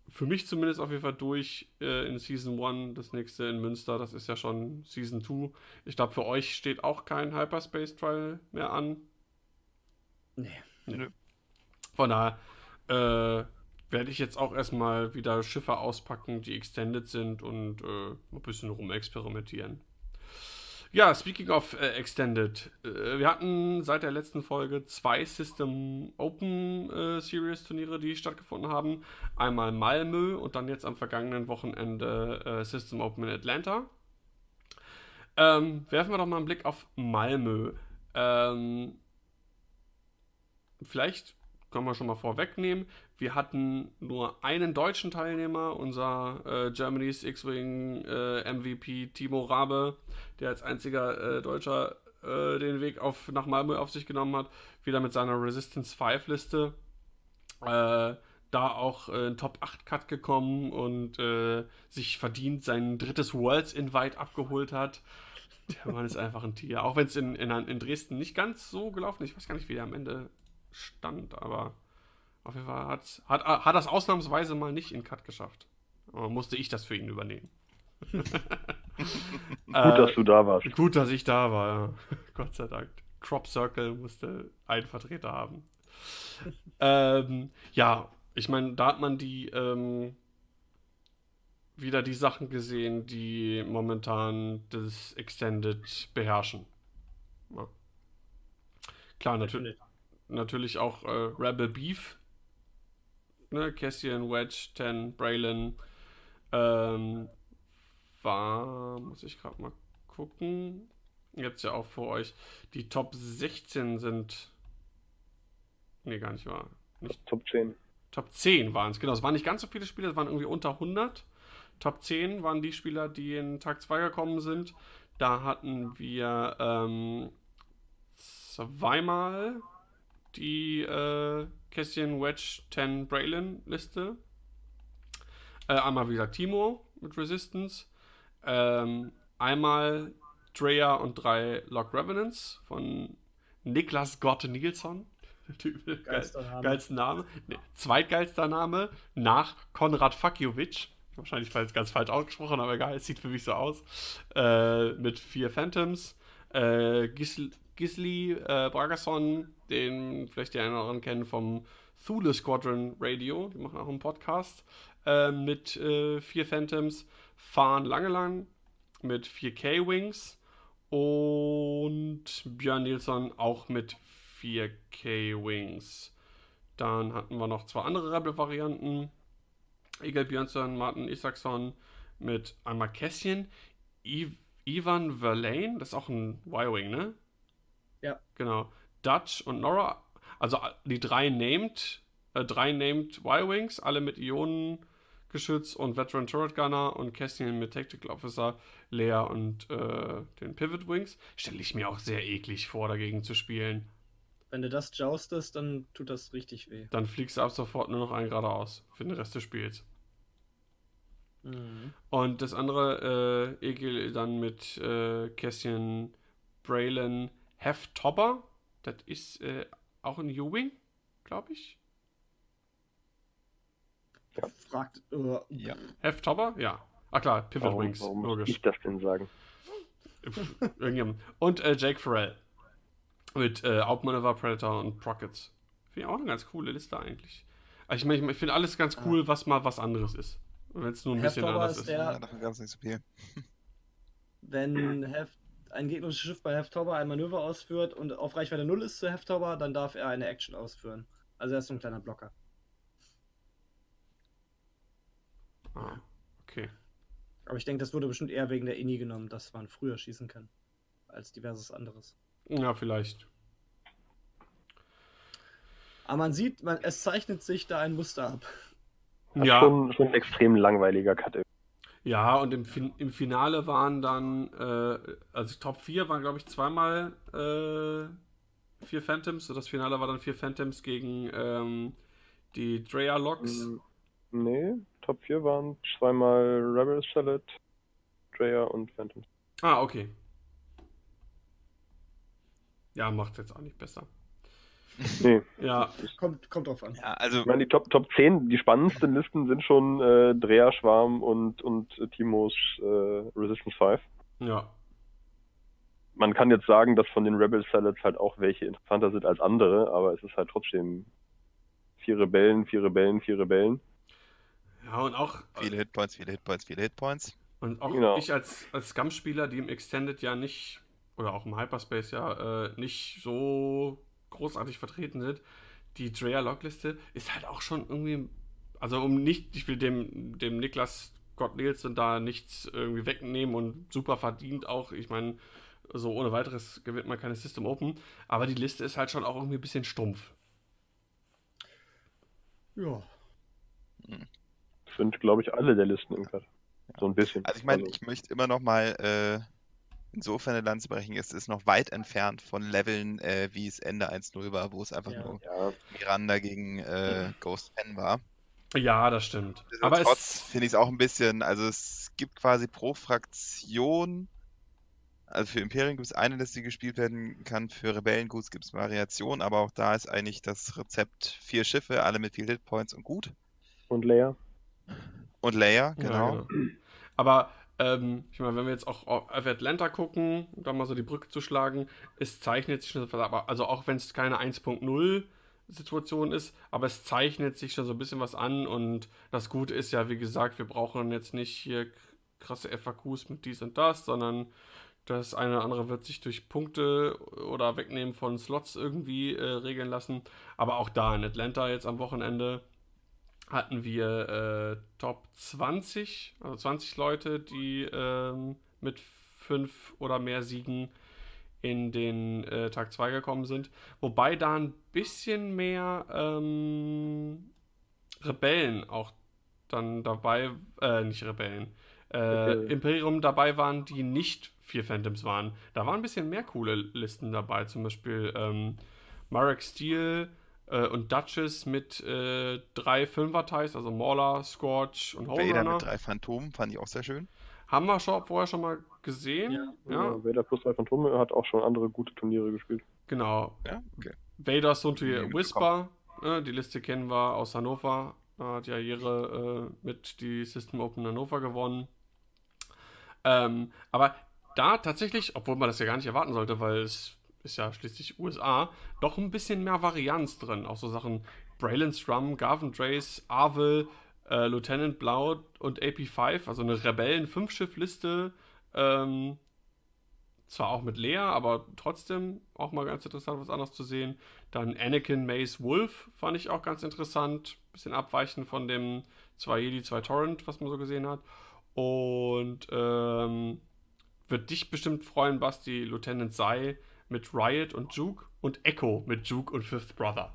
für mich zumindest auf jeden Fall durch äh, in Season 1. Das nächste in Münster, das ist ja schon Season 2. Ich glaube, für euch steht auch kein Hyperspace Trial mehr an. Nee. nee. Von daher äh, werde ich jetzt auch erstmal wieder Schiffe auspacken, die extended sind und äh, ein bisschen rumexperimentieren. Ja, speaking of äh, Extended, äh, wir hatten seit der letzten Folge zwei System Open äh, Series Turniere, die stattgefunden haben. Einmal Malmö und dann jetzt am vergangenen Wochenende äh, System Open in Atlanta. Ähm, werfen wir doch mal einen Blick auf Malmö. Ähm, vielleicht können wir schon mal vorwegnehmen. Wir hatten nur einen deutschen Teilnehmer, unser äh, Germany's X-Wing äh, MVP Timo Rabe, der als einziger äh, Deutscher äh, den Weg auf, nach Malmö auf sich genommen hat. Wieder mit seiner Resistance 5 Liste. Äh, da auch äh, ein Top 8 Cut gekommen und sich verdient sein drittes Worlds Invite abgeholt hat. Der Mann ist einfach ein Tier. Auch wenn es in, in, in Dresden nicht ganz so gelaufen ist. Ich weiß gar nicht, wie der am Ende stand, aber auf jeden Fall hat, hat, hat das ausnahmsweise mal nicht in Cut geschafft. Aber musste ich das für ihn übernehmen. gut, äh, dass du da warst. Gut, dass ich da war, ja. Gott sei Dank. Crop Circle musste einen Vertreter haben. ähm, ja, ich meine, da hat man die ähm, wieder die Sachen gesehen, die momentan das Extended beherrschen. Ja. Klar, natürlich natürlich auch äh, Rebel Beef. Ne? Cassian, Wedge, Ten, Braylon. Ähm, war, muss ich gerade mal gucken. Jetzt ja auch vor euch. Die Top 16 sind. Nee, gar nicht wahr. Nicht Top 10. Top 10 waren es, genau. Es waren nicht ganz so viele Spieler, es waren irgendwie unter 100. Top 10 waren die Spieler, die in Tag 2 gekommen sind. Da hatten wir ähm, zweimal die äh, Cassian Wedge 10 Braylon Liste. Äh, einmal, wie gesagt, Timo mit Resistance. Ähm, einmal Drea und drei Lock Revenants von Niklas Gotte Nilsson. Geilster Name. Geilster Name. Nee, zweitgeilster Name nach Konrad Fakiovic. Wahrscheinlich falls ganz falsch ausgesprochen, aber egal, es sieht für mich so aus. Äh, mit vier Phantoms. Äh, Gisl Gisli äh, Bragason, den vielleicht die einen oder anderen kennen vom Thule Squadron Radio. Die machen auch einen Podcast. Äh, mit äh, vier Phantoms. Fahren Langelang mit 4K Wings. Und Björn Nilsson auch mit 4K Wings. Dann hatten wir noch zwei andere Rebel-Varianten. Egil Björnsson, Martin Isaacson mit einmal Kässchen. Ivan Verlaine, das ist auch ein Y-Wing, ne? Ja. Genau. Dutch und Nora, also die drei named, äh, drei named Y-Wings, alle mit Ionengeschütz und Veteran Turret Gunner und Kässchen mit Tactical Officer, Lea und äh, den Pivot Wings. Stelle ich mir auch sehr eklig vor, dagegen zu spielen. Wenn du das joustest, dann tut das richtig weh. Dann fliegst du ab sofort nur noch einen geradeaus für den Rest des Spiels. Mhm. Und das andere, äh, Egil dann mit äh, Cassian Braylon Heftobber. Das ist äh, auch ein U-Wing, glaube ich. Fragt. Äh, Ja. Heftobber? Ja. Ach klar, Pivot Warum, Wings, warum muss logisch. ich das denn sagen? Irgendjemand. Und äh, Jake Farrell. Mit äh, Outmaneuver, Predator und Prockets. Finde ich auch eine ganz coole Liste eigentlich. Also ich meine, ich finde alles ganz cool, was mal was anderes ist. Wenn es nur ein bisschen Heftobber anders ist ist. der- Ja, davon ganz nicht so viel. wenn Heft, ein gegnerisches Schiff bei Heftobber ein Manöver ausführt und auf Reichweite 0 ist zu Heftobber, dann darf er eine Action ausführen. Also er ist so ein kleiner Blocker. Ah, okay. Aber ich denke, das wurde bestimmt eher wegen der INI genommen, dass man früher schießen kann. Als diverses anderes. Ja, vielleicht. Aber man sieht, man, es zeichnet sich da ein Muster ab. Ja. Schon, schon ein extrem langweiliger Cut. Ja, und im, fin im Finale waren dann, äh, also Top 4 waren, glaube ich, zweimal äh, vier Phantoms. So das Finale war dann vier Phantoms gegen ähm, die Drea Locks. Nee, Top 4 waren zweimal Rebel Salad, Drea und Phantom. Ah, okay. Ja, macht jetzt auch nicht besser. Nee, Ja, Kommt, kommt drauf an. Ja, also ich meine, die Top, Top 10, die spannendsten Listen sind schon äh, Drea Schwarm und, und Timos äh, Resistance 5. ja. Man kann jetzt sagen, dass von den Rebel Salads halt auch welche interessanter sind als andere, aber es ist halt trotzdem vier Rebellen, vier Rebellen, vier Rebellen. Ja, und auch, viele Hitpoints, viele Hitpoints, viele Hitpoints. und auch Genau. ich als, als Scum-Spieler, die im Extended ja nicht, oder auch im Hyperspace ja äh, nicht so großartig vertreten sind, die Drea Log-Liste ist halt auch schon irgendwie, also um nicht, ich will dem, dem Niklas Gott Nielsen da nichts irgendwie wegnehmen und super verdient auch, ich meine, so ohne weiteres gewinnt man keine System Open, aber die Liste ist halt schon auch irgendwie ein bisschen stumpf. Ja. Das sind, glaube ich, alle der Listen im Cut. So ein bisschen. Also ich meine, ich möchte immer noch mal äh, insofern eine Lanze brechen, es ist noch weit entfernt von Leveln, äh, wie es Ende 1-0 war, wo es einfach Ja. nur ja, Miranda gegen äh, Ghost Pen war. Ja, das stimmt. Aber Nichtsdestotrotz es, finde ich es auch ein bisschen, also es gibt quasi pro Fraktion, also für Imperium gibt es eine Liste, die gespielt werden kann, für Rebellenguts gibt es Variationen, aber auch da ist eigentlich das Rezept vier Schiffe, alle mit viel Hitpoints und gut. und Leia. Und Layer, Ja, genau. Aber ähm, ich meine, wenn wir jetzt auch auf Atlanta gucken, da mal so die Brücke zu schlagen, es zeichnet sich schon, also auch wenn es keine 1.0 Situation ist, aber es zeichnet sich schon so ein bisschen was an und das Gute ist ja, wie gesagt, wir brauchen jetzt nicht hier krasse FAQs mit dies und das, sondern das eine oder andere wird sich durch Punkte oder Wegnehmen von Slots irgendwie äh, regeln lassen. Aber auch da in Atlanta jetzt am Wochenende hatten wir äh, Top 20, also 20 Leute, die ähm, mit fünf oder mehr Siegen in den äh, Tag 2 gekommen sind. Wobei da ein bisschen mehr ähm, Rebellen auch dann dabei, äh, nicht Rebellen, äh, Okay. Imperium dabei waren, die nicht vier Phantoms waren. Da waren ein bisschen mehr coole Listen dabei, zum Beispiel ähm, Marek Steel äh, und Duchess mit äh, drei Fünfer-Ties, also Mauler, Scorch und Vader Holerunner. mit drei Phantomen fand ich auch sehr schön. Haben wir schon, vorher schon mal gesehen. Ja. Ja, Ja. Vader plus drei Phantome hat auch schon andere gute Turniere gespielt. genau. Ja, okay. Vader, Nie Whisper, ne, die Liste kennen wir aus Hannover. Da hat ja ihre äh, mit die System Open Hannover gewonnen. Ähm, aber da tatsächlich, obwohl man das ja gar nicht erwarten sollte, weil es ist ja schließlich USA, doch ein bisschen mehr Varianz drin. Auch so Sachen Braylon Strum, Garvin Drace, Arvel, äh, Lieutenant Blau und AP5, also eine Rebellen-Fünf-Schiff-Liste. Ähm, zwar auch mit Lea, aber trotzdem auch mal ganz interessant, was anderes zu sehen. Dann Anakin Mace Wolf fand ich auch ganz interessant. Bisschen abweichend von dem 2 Jedi, 2 Torrent, was man so gesehen hat. Und ähm, wird dich bestimmt freuen, Basti, Lieutenant Sai mit Riot und Juke und Echo mit Juke und Fifth Brother.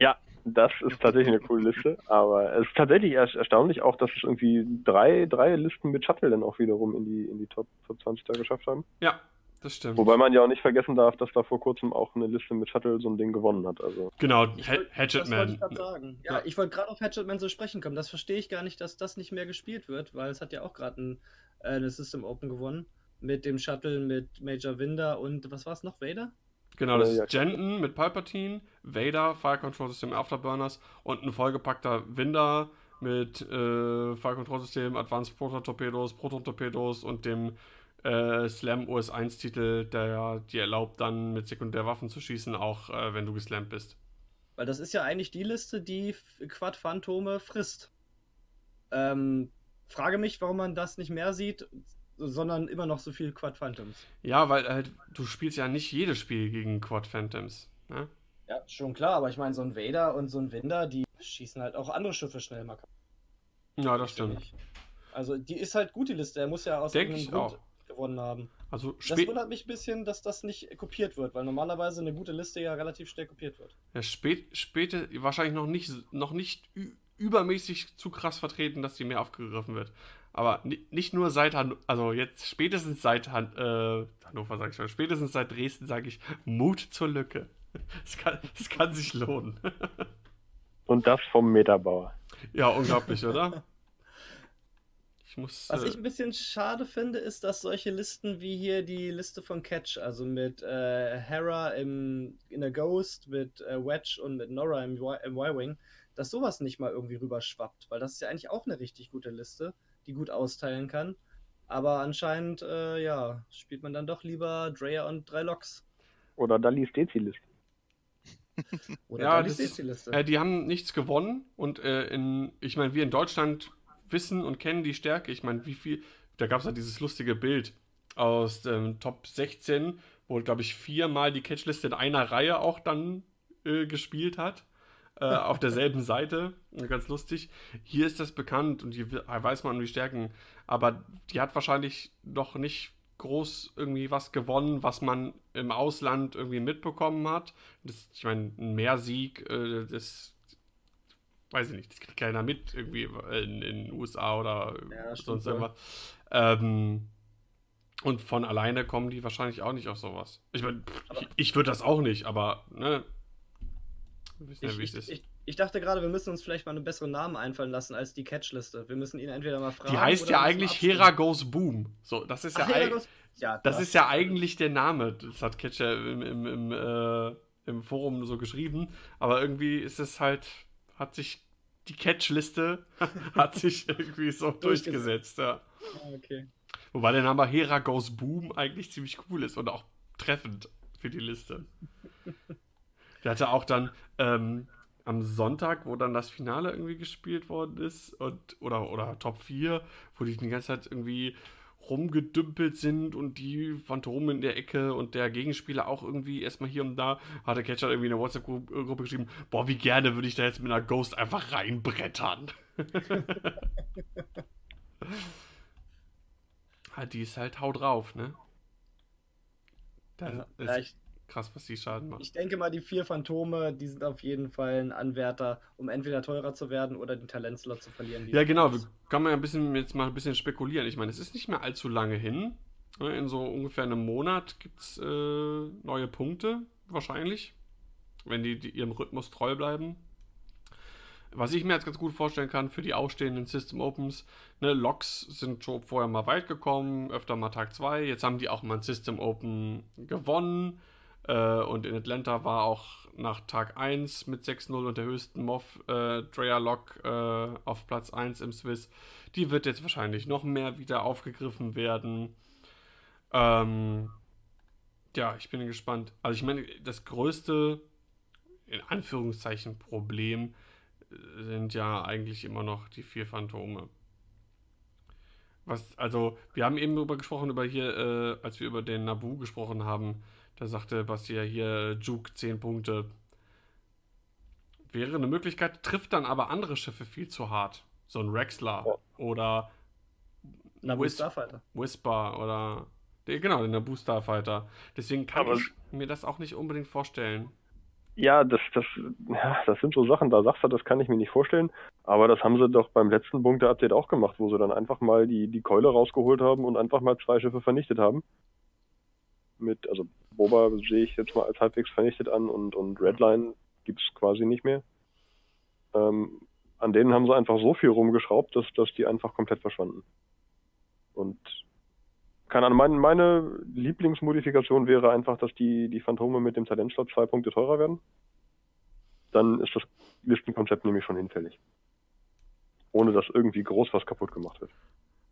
Ja, das ist tatsächlich eine coole Liste, aber es ist tatsächlich erst erstaunlich auch, dass es irgendwie drei, drei Listen mit Shuttle dann auch wiederum in die, in die Top, Top 20 da geschafft haben. Ja, das stimmt. Wobei man ja auch nicht vergessen darf, dass da vor kurzem auch eine Liste mit Shuttle so ein Ding gewonnen hat. Also genau, Ich ha wollt- Hatchet das wollte Man. ich sagen. Ja, Ja. ich wollte gerade auf Hatchet Man zu sprechen kommen. Das verstehe ich gar nicht, dass das nicht mehr gespielt wird, weil es hat ja auch gerade ein, äh, eine System Open gewonnen. Mit dem Shuttle, mit Major Winder und was war es noch? Vader? Genau, das Äh, ja, ist Jenton mit Palpatine, Vader, Fire Control System Afterburners und ein vollgepackter Winder mit äh, Fire Control System, Advanced Proton Torpedos, Proton Torpedos und dem äh, Slam OS 1 Titel, der ja dir erlaubt, dann mit Sekundärwaffen zu schießen, auch äh, wenn du geslammt bist. Weil das ist ja eigentlich die Liste, die F- Quad-Phantome frisst. Ähm, frage mich, warum man das nicht mehr sieht, sondern immer noch so viel Quad-Phantoms. Ja, weil halt du spielst ja nicht jedes Spiel gegen Quad Phantoms. Ne? Ja, schon klar, aber ich meine, so ein Vader und so ein Winder, die schießen halt auch andere Schiffe schnell mal. Ja, das stimmt. ich. Also, die ist halt gut, die Liste. Er muss ja aus Denk irgendeinem Grund auch. gewonnen haben. Also Das wundert mich ein bisschen, dass das nicht kopiert wird, weil normalerweise eine gute Liste ja relativ schnell kopiert wird. Ja, spät, späte, wahrscheinlich noch nicht, noch nicht übermäßig zu krass vertreten, dass die mehr aufgegriffen wird. Aber ni- nicht nur seit, Han also jetzt spätestens seit Han äh, Hannover, sag ich schon, spätestens seit Dresden sage ich, Mut zur Lücke. Es kann, es kann sich lohnen. und das vom Metabauer. ja, unglaublich, oder? Ich muss. Was äh, ich ein bisschen schade finde, ist, dass solche Listen wie hier die Liste von Catch, also mit äh, Hera im, in der Ghost, mit äh, Wedge und mit Nora im, Y- im Y-Wing, dass sowas nicht mal irgendwie rüberschwappt, weil das ist ja eigentlich auch eine richtig gute Liste, die gut austeilen kann. Aber anscheinend, äh, ja, spielt man dann doch lieber Dreyer und drei Loks. Oder Dallis Dezi-Liste. Oder Ja, ja, das die Liste. Äh, die haben nichts gewonnen und äh, in, ich meine, wir in Deutschland wissen und kennen die Stärke. Ich meine, wie viel, da gab es ja dieses lustige Bild aus dem Top 16, wo, glaube ich, viermal die Catchliste in einer Reihe auch dann äh, gespielt hat. Äh, auf derselben Seite. Ganz lustig. Hier ist das bekannt und hier we- weiß man um die Stärken. Aber die hat wahrscheinlich noch nicht groß irgendwie was gewonnen, was man im Ausland irgendwie mitbekommen hat. Das, ich meine, ein Mehrsieg, äh, das weiß ich nicht, das kriegt keiner mit irgendwie in den USA oder Ja, sonst irgendwas. Ähm, und von alleine kommen die wahrscheinlich auch nicht auf sowas. Ich meine, ich, ich würde das auch nicht, aber ne, Ich, ich, ich, ich dachte gerade, wir müssen uns vielleicht mal einen besseren Namen einfallen lassen als die Catch-Liste. Wir müssen ihn entweder mal fragen. die heißt oder ja eigentlich. Hera Goes Boom. So, das ist ja, Ach, Hera Goes- ja, Das ist ja eigentlich der Name. Das hat Catcher im, im, im, äh, im Forum so geschrieben. Aber irgendwie ist es halt, hat sich die Catch-Liste hat sich irgendwie so durchgesetzt. Ja. Ah, okay. Wobei der Name Hera Goes Boom eigentlich ziemlich cool ist und auch treffend für die Liste. Der hatte auch dann ähm, am Sonntag, wo dann das Finale irgendwie gespielt worden ist, und, oder, oder Top 4, wo die die ganze Zeit irgendwie rumgedümpelt sind und die Phantomen in der Ecke und der Gegenspieler auch irgendwie erstmal hier und da, hat der Catcher irgendwie in der WhatsApp-Gruppe geschrieben, boah, wie gerne würde ich da jetzt mit einer Ghost einfach reinbrettern. Ah, die ist halt hau drauf, ne? Da Ja, ist, ja, ich, krass, was die Schaden macht. Ich denke mal, die vier Phantome, die sind auf jeden Fall ein Anwärter, um entweder teurer zu werden oder den Talentslot zu verlieren. Ja, genau. Wir können ja ein bisschen, jetzt mal ein bisschen spekulieren. Ich meine, es ist nicht mehr allzu lange hin. Ne, in so ungefähr einem Monat gibt es äh, neue Punkte, wahrscheinlich. Wenn die, die ihrem Rhythmus treu bleiben. Was ich mir jetzt ganz gut vorstellen kann für die ausstehenden System Opens, ne, Loks sind schon vorher mal weit gekommen, öfter mal Tag 2. Jetzt haben die auch mal ein System Open gewonnen. Äh, und in Atlanta war auch nach Tag 1 mit 6-0 und der höchsten MOV äh, Drea Lock äh, auf Platz 1 im Swiss. Die wird jetzt wahrscheinlich noch mehr wieder aufgegriffen werden. Ähm, ja, ich bin gespannt. Also ich meine, das größte, in Anführungszeichen, Problem sind ja eigentlich immer noch die vier Phantome. Was, also, wir haben eben darüber gesprochen, über hier, äh, als wir über den Nabu gesprochen haben, da sagte Basti ja hier, Juke 10 Punkte. Wäre eine Möglichkeit, trifft dann aber andere Schiffe viel zu hart. So ein Rexler ja. oder Nabu Starfighter. Whisper oder. Genau, den Nabu Starfighter. Deswegen kann aber ich mir das auch nicht unbedingt vorstellen. Ja, das, das, ja, das sind so Sachen, da sagst du, das kann ich mir nicht vorstellen. Aber das haben sie doch beim letzten Punkte-Update auch gemacht, wo sie dann einfach mal die, die Keule rausgeholt haben und einfach mal zwei Schiffe vernichtet haben. Mit, also Boba sehe ich jetzt mal als halbwegs vernichtet an und, und Redline gibt's quasi nicht mehr. Ähm, an denen haben sie einfach so viel rumgeschraubt, dass, dass die einfach komplett verschwanden. Und keine Ahnung, meine, meine Lieblingsmodifikation wäre einfach, dass die, die Phantome mit dem Talentslot zwei Punkte teurer werden. Dann ist das Listenkonzept nämlich schon hinfällig. Ohne dass irgendwie groß was kaputt gemacht wird.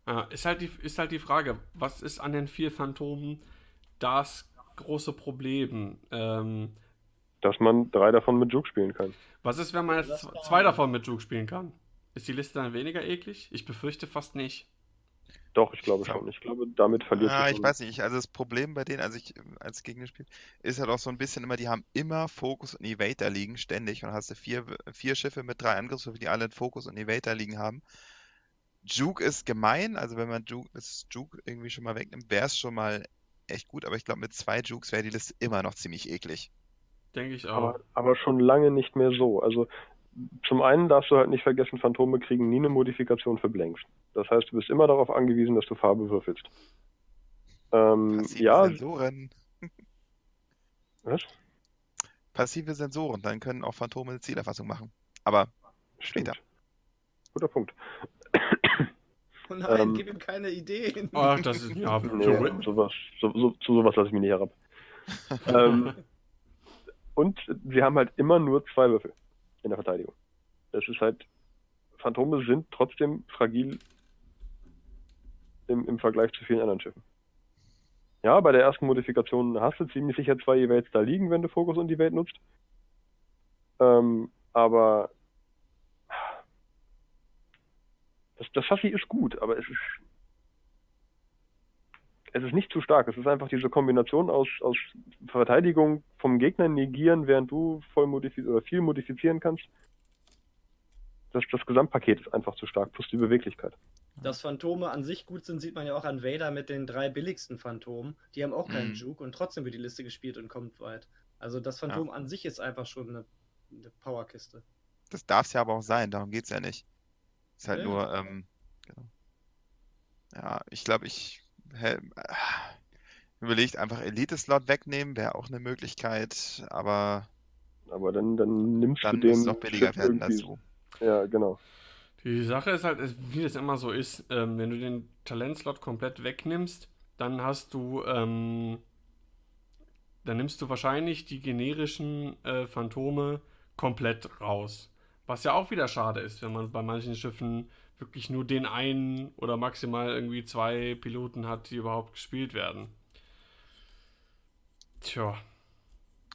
Ja, ist, halt die, ist halt die Frage, was ist an den vier Phantomen das große Problem? Ähm, dass man drei davon mit Juke spielen kann. Was ist, wenn man jetzt zwei davon mit Juke spielen kann? Ist die Liste dann weniger eklig? Ich befürchte fast nicht. Doch, ich glaube schon. Ich glaube, damit verliert Ah, ich weiß nicht. Also das Problem bei denen, also ich als Gegner spiele, ist halt auch so ein bisschen immer, die haben immer Fokus und Evader liegen, ständig. Und dann hast du vier, vier Schiffe mit drei Angriffswürfen, die alle Fokus und Evader liegen haben. Juke ist gemein, also wenn man Juke, das Juke irgendwie schon mal wegnimmt, wäre es schon mal echt gut, aber ich glaube, mit zwei Jukes wäre die Liste immer noch ziemlich eklig. Denke ich auch. Aber, aber schon lange nicht mehr so. Also zum einen darfst du halt nicht vergessen, Phantome kriegen nie eine Modifikation für Blanks. Das heißt, du bist immer darauf angewiesen, dass du Farbe würfelst. Ähm, Passive ja. Sensoren. Was? Passive Sensoren, dann können auch Phantome eine Zielerfassung machen. Aber Stimmt. später. Guter Punkt. Oh nein, ähm, gib ihm keine Ideen. Ach, das ist ja nee, sowas, so, so, zu sowas lasse ich mich nicht herab. ähm, und sie haben halt immer nur zwei Würfel in der Verteidigung. Das ist halt, Phantome sind trotzdem fragil im, im Vergleich zu vielen anderen Schiffen. Ja, bei der ersten Modifikation hast du ziemlich sicher zwei Evades da liegen, wenn du Fokus und Evade nutzt. Ähm, aber das, das Chassis ist gut, aber es ist es ist nicht zu stark. Es ist einfach diese Kombination aus, aus Verteidigung vom Gegner negieren, während du voll modifiz oder viel modifizieren kannst. Das, das Gesamtpaket ist einfach zu stark, plus die Beweglichkeit. Dass Phantome an sich gut sind, sieht man ja auch an Vader mit den drei billigsten Phantomen. Die haben auch keinen mhm. Juke und trotzdem wird die Liste gespielt und kommt weit. Also das Phantom ja. an sich ist einfach schon eine, eine Powerkiste. Das darf es ja aber auch sein, darum geht es ja nicht. Ist halt ja. nur, ähm, genau. Ja, ich glaube, ich überlegt, einfach Elite-Slot wegnehmen, wäre auch eine Möglichkeit, aber. Aber dann, dann nimmst dann du den. noch billiger werden dazu. Ja, genau. Die Sache ist halt, wie das immer so ist, ähm, wenn du den Talentslot komplett wegnimmst, dann hast du, ähm, dann nimmst du wahrscheinlich die generischen äh, Phantome komplett raus. Was ja auch wieder schade ist, wenn man bei manchen Schiffen wirklich nur den einen oder maximal irgendwie zwei Piloten hat, die überhaupt gespielt werden. Tja.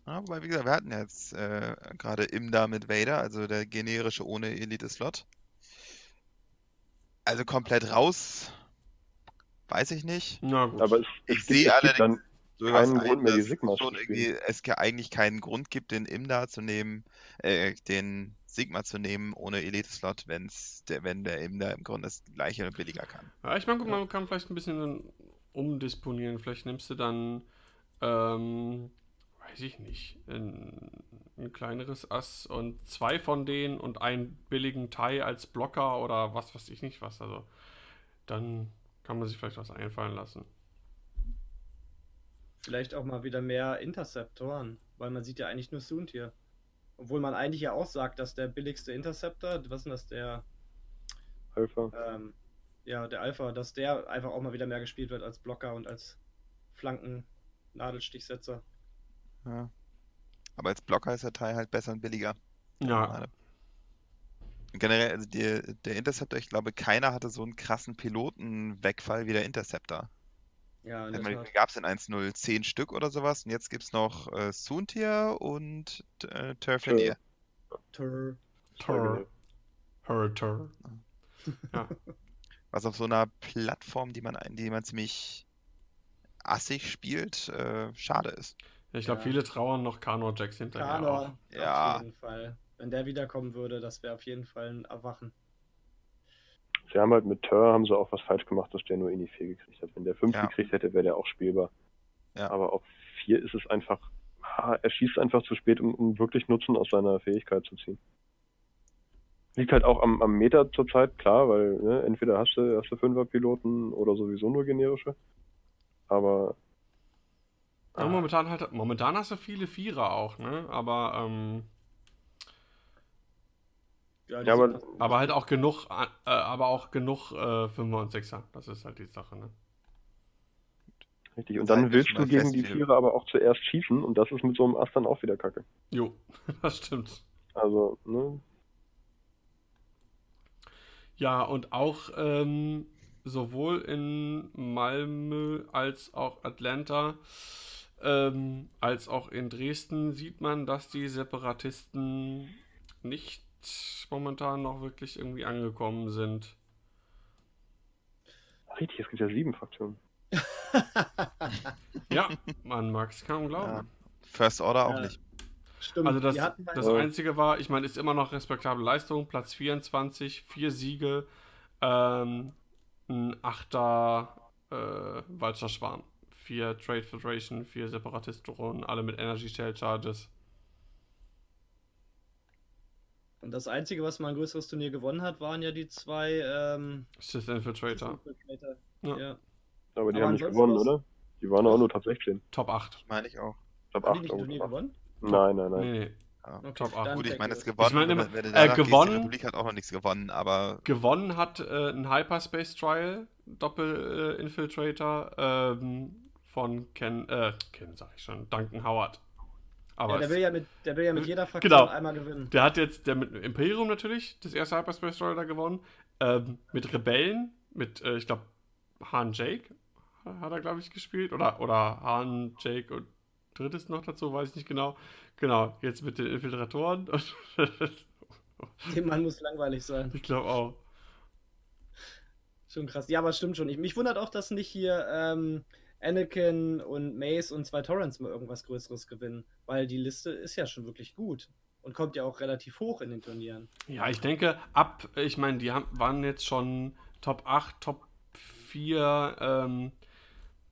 Ja, wobei, wie gesagt, wir hatten jetzt äh, gerade Imda mit Vader, also der generische ohne Elite-Slot. Also komplett raus, weiß ich nicht. Na gut. Aber es, ich sehe allerdings keinen Grund mehr, die irgendwie, es eigentlich keinen Grund gibt, den Imda zu nehmen, äh, den Sigma zu nehmen ohne Elite-Slot, wenn's der, wenn der eben da im Grunde das gleiche oder billiger kann. Ja, ich meine, man kann vielleicht ein bisschen umdisponieren. Vielleicht nimmst du dann, ähm, weiß ich nicht, ein, ein kleineres Ass und zwei von denen und einen billigen Thai als Blocker oder was weiß ich nicht was. Also dann kann man sich vielleicht was einfallen lassen. Vielleicht auch mal wieder mehr Interceptoren, weil man sieht ja eigentlich nur Soontier. Obwohl man eigentlich ja auch sagt, dass der billigste Interceptor, was ist denn das, der Alpha. ähm, ja, der Alpha, dass der einfach auch mal wieder mehr gespielt wird als Blocker und als Flanken-Nadelstichsetzer. Ja. Aber als Blocker ist der Teil halt besser und billiger. Ja, Generell, also die, der Interceptor, ich glaube, keiner hatte so einen krassen Pilotenwegfall wie der Interceptor. Ja, in wie gab es in 1.0? 10 Stück oder sowas? Und jetzt gibt es noch äh, Soontier und äh, Turflinier. Tur. Tur. Hurter. Ja. Was auf so einer Plattform, die man, die man ziemlich assig spielt, äh, schade ist. Ja, ich glaube, Ja. viele trauern noch Kanor Jacks hinterher auch. Kanor, Ja. auf jeden Fall. Wenn der wiederkommen würde, das wäre auf jeden Fall ein Erwachen. Sie haben halt mit Tur haben sie auch was falsch gemacht, dass der nur in die 4 gekriegt hat. Wenn der 5 Ja. gekriegt hätte, wäre der auch spielbar. Ja. Aber auf 4 ist es einfach, ah, er schießt einfach zu spät, um, um wirklich Nutzen aus seiner Fähigkeit zu ziehen. Liegt halt auch am, am Meter zurzeit, klar, weil ne, entweder hast du, hast du Fünfer-Piloten oder sowieso nur generische. Aber Ja, momentan halt, momentan hast du viele Vierer auch, ne? Aber, ähm, Ja, Ja, aber- aber halt auch genug, äh, aber auch genug äh, Fünfer und Sechser. Das ist halt die Sache, ne? richtig. Und dann willst du gegen die Vierer aber auch zuerst schießen und das ist mit so einem Ast dann auch wieder kacke. Jo, das stimmt. Also, ne, Ja, und auch ähm, sowohl in Malmö als auch Atlanta ähm, als auch in Dresden sieht man, dass die Separatisten nicht momentan noch wirklich irgendwie angekommen sind. richtig, es gibt ja sieben Fraktionen. Ja, man mag es kaum Ja. glauben. First Order auch Ja. nicht. Stimmt. Also das, das Einzige war, ich meine, ist immer noch respektable Leistung, Platz 24, vier Siege, ähm, ein achter äh, Walzer Schwan, vier Trade Federation, vier Separatist-Drohnen, alle mit Energy Shell Charges. Und das Einzige, was mal ein größeres Turnier gewonnen hat, waren ja die zwei ähm, Sith Infiltrator, Infiltrator. Ja. Ja. Aber die Aber haben nicht gewonnen, was- oder? Die waren auch nur Top 16. Top 8. Meine ich auch. Top Haben 8. die nicht ein Turnier gewonnen? Nein, nein, nein. Nee, nee. Ja. Okay, Top acht. dann Gut, ich meine, es das. gewonnen. Ich meine wenn wenn äh, gewonnen- Die Republik hat auch noch nichts gewonnen, aber Gewonnen hat äh, ein Hyperspace Trial, Doppel-Infiltrator ähm, von Ken, äh, Ken sag ich schon, Duncan Howard. Aber Ja, der will ja mit, der will ja mit jeder Fraktion Genau. einmal gewinnen. Der hat jetzt, der mit Imperium natürlich, das erste Hyperspace Trial da gewonnen. Ähm, mit Rebellen, mit, äh, ich glaube, Han Jake hat er, glaube ich, gespielt. Oder, oder Han Jake und drittes noch dazu, weiß ich nicht genau. Genau, jetzt mit den Infiltratoren. Dem Mann muss langweilig sein. ich glaube auch. Schon krass. Ja, aber stimmt schon. Ich, mich wundert auch, dass nicht hier ähm, Anakin und Mace und zwei Torrents mal irgendwas Größeres gewinnen. Weil die Liste ist ja schon wirklich gut. Und kommt ja auch relativ hoch in den Turnieren. Ja, ich denke, ab, ich meine, die haben, waren jetzt schon Top 8, Top 4, ähm,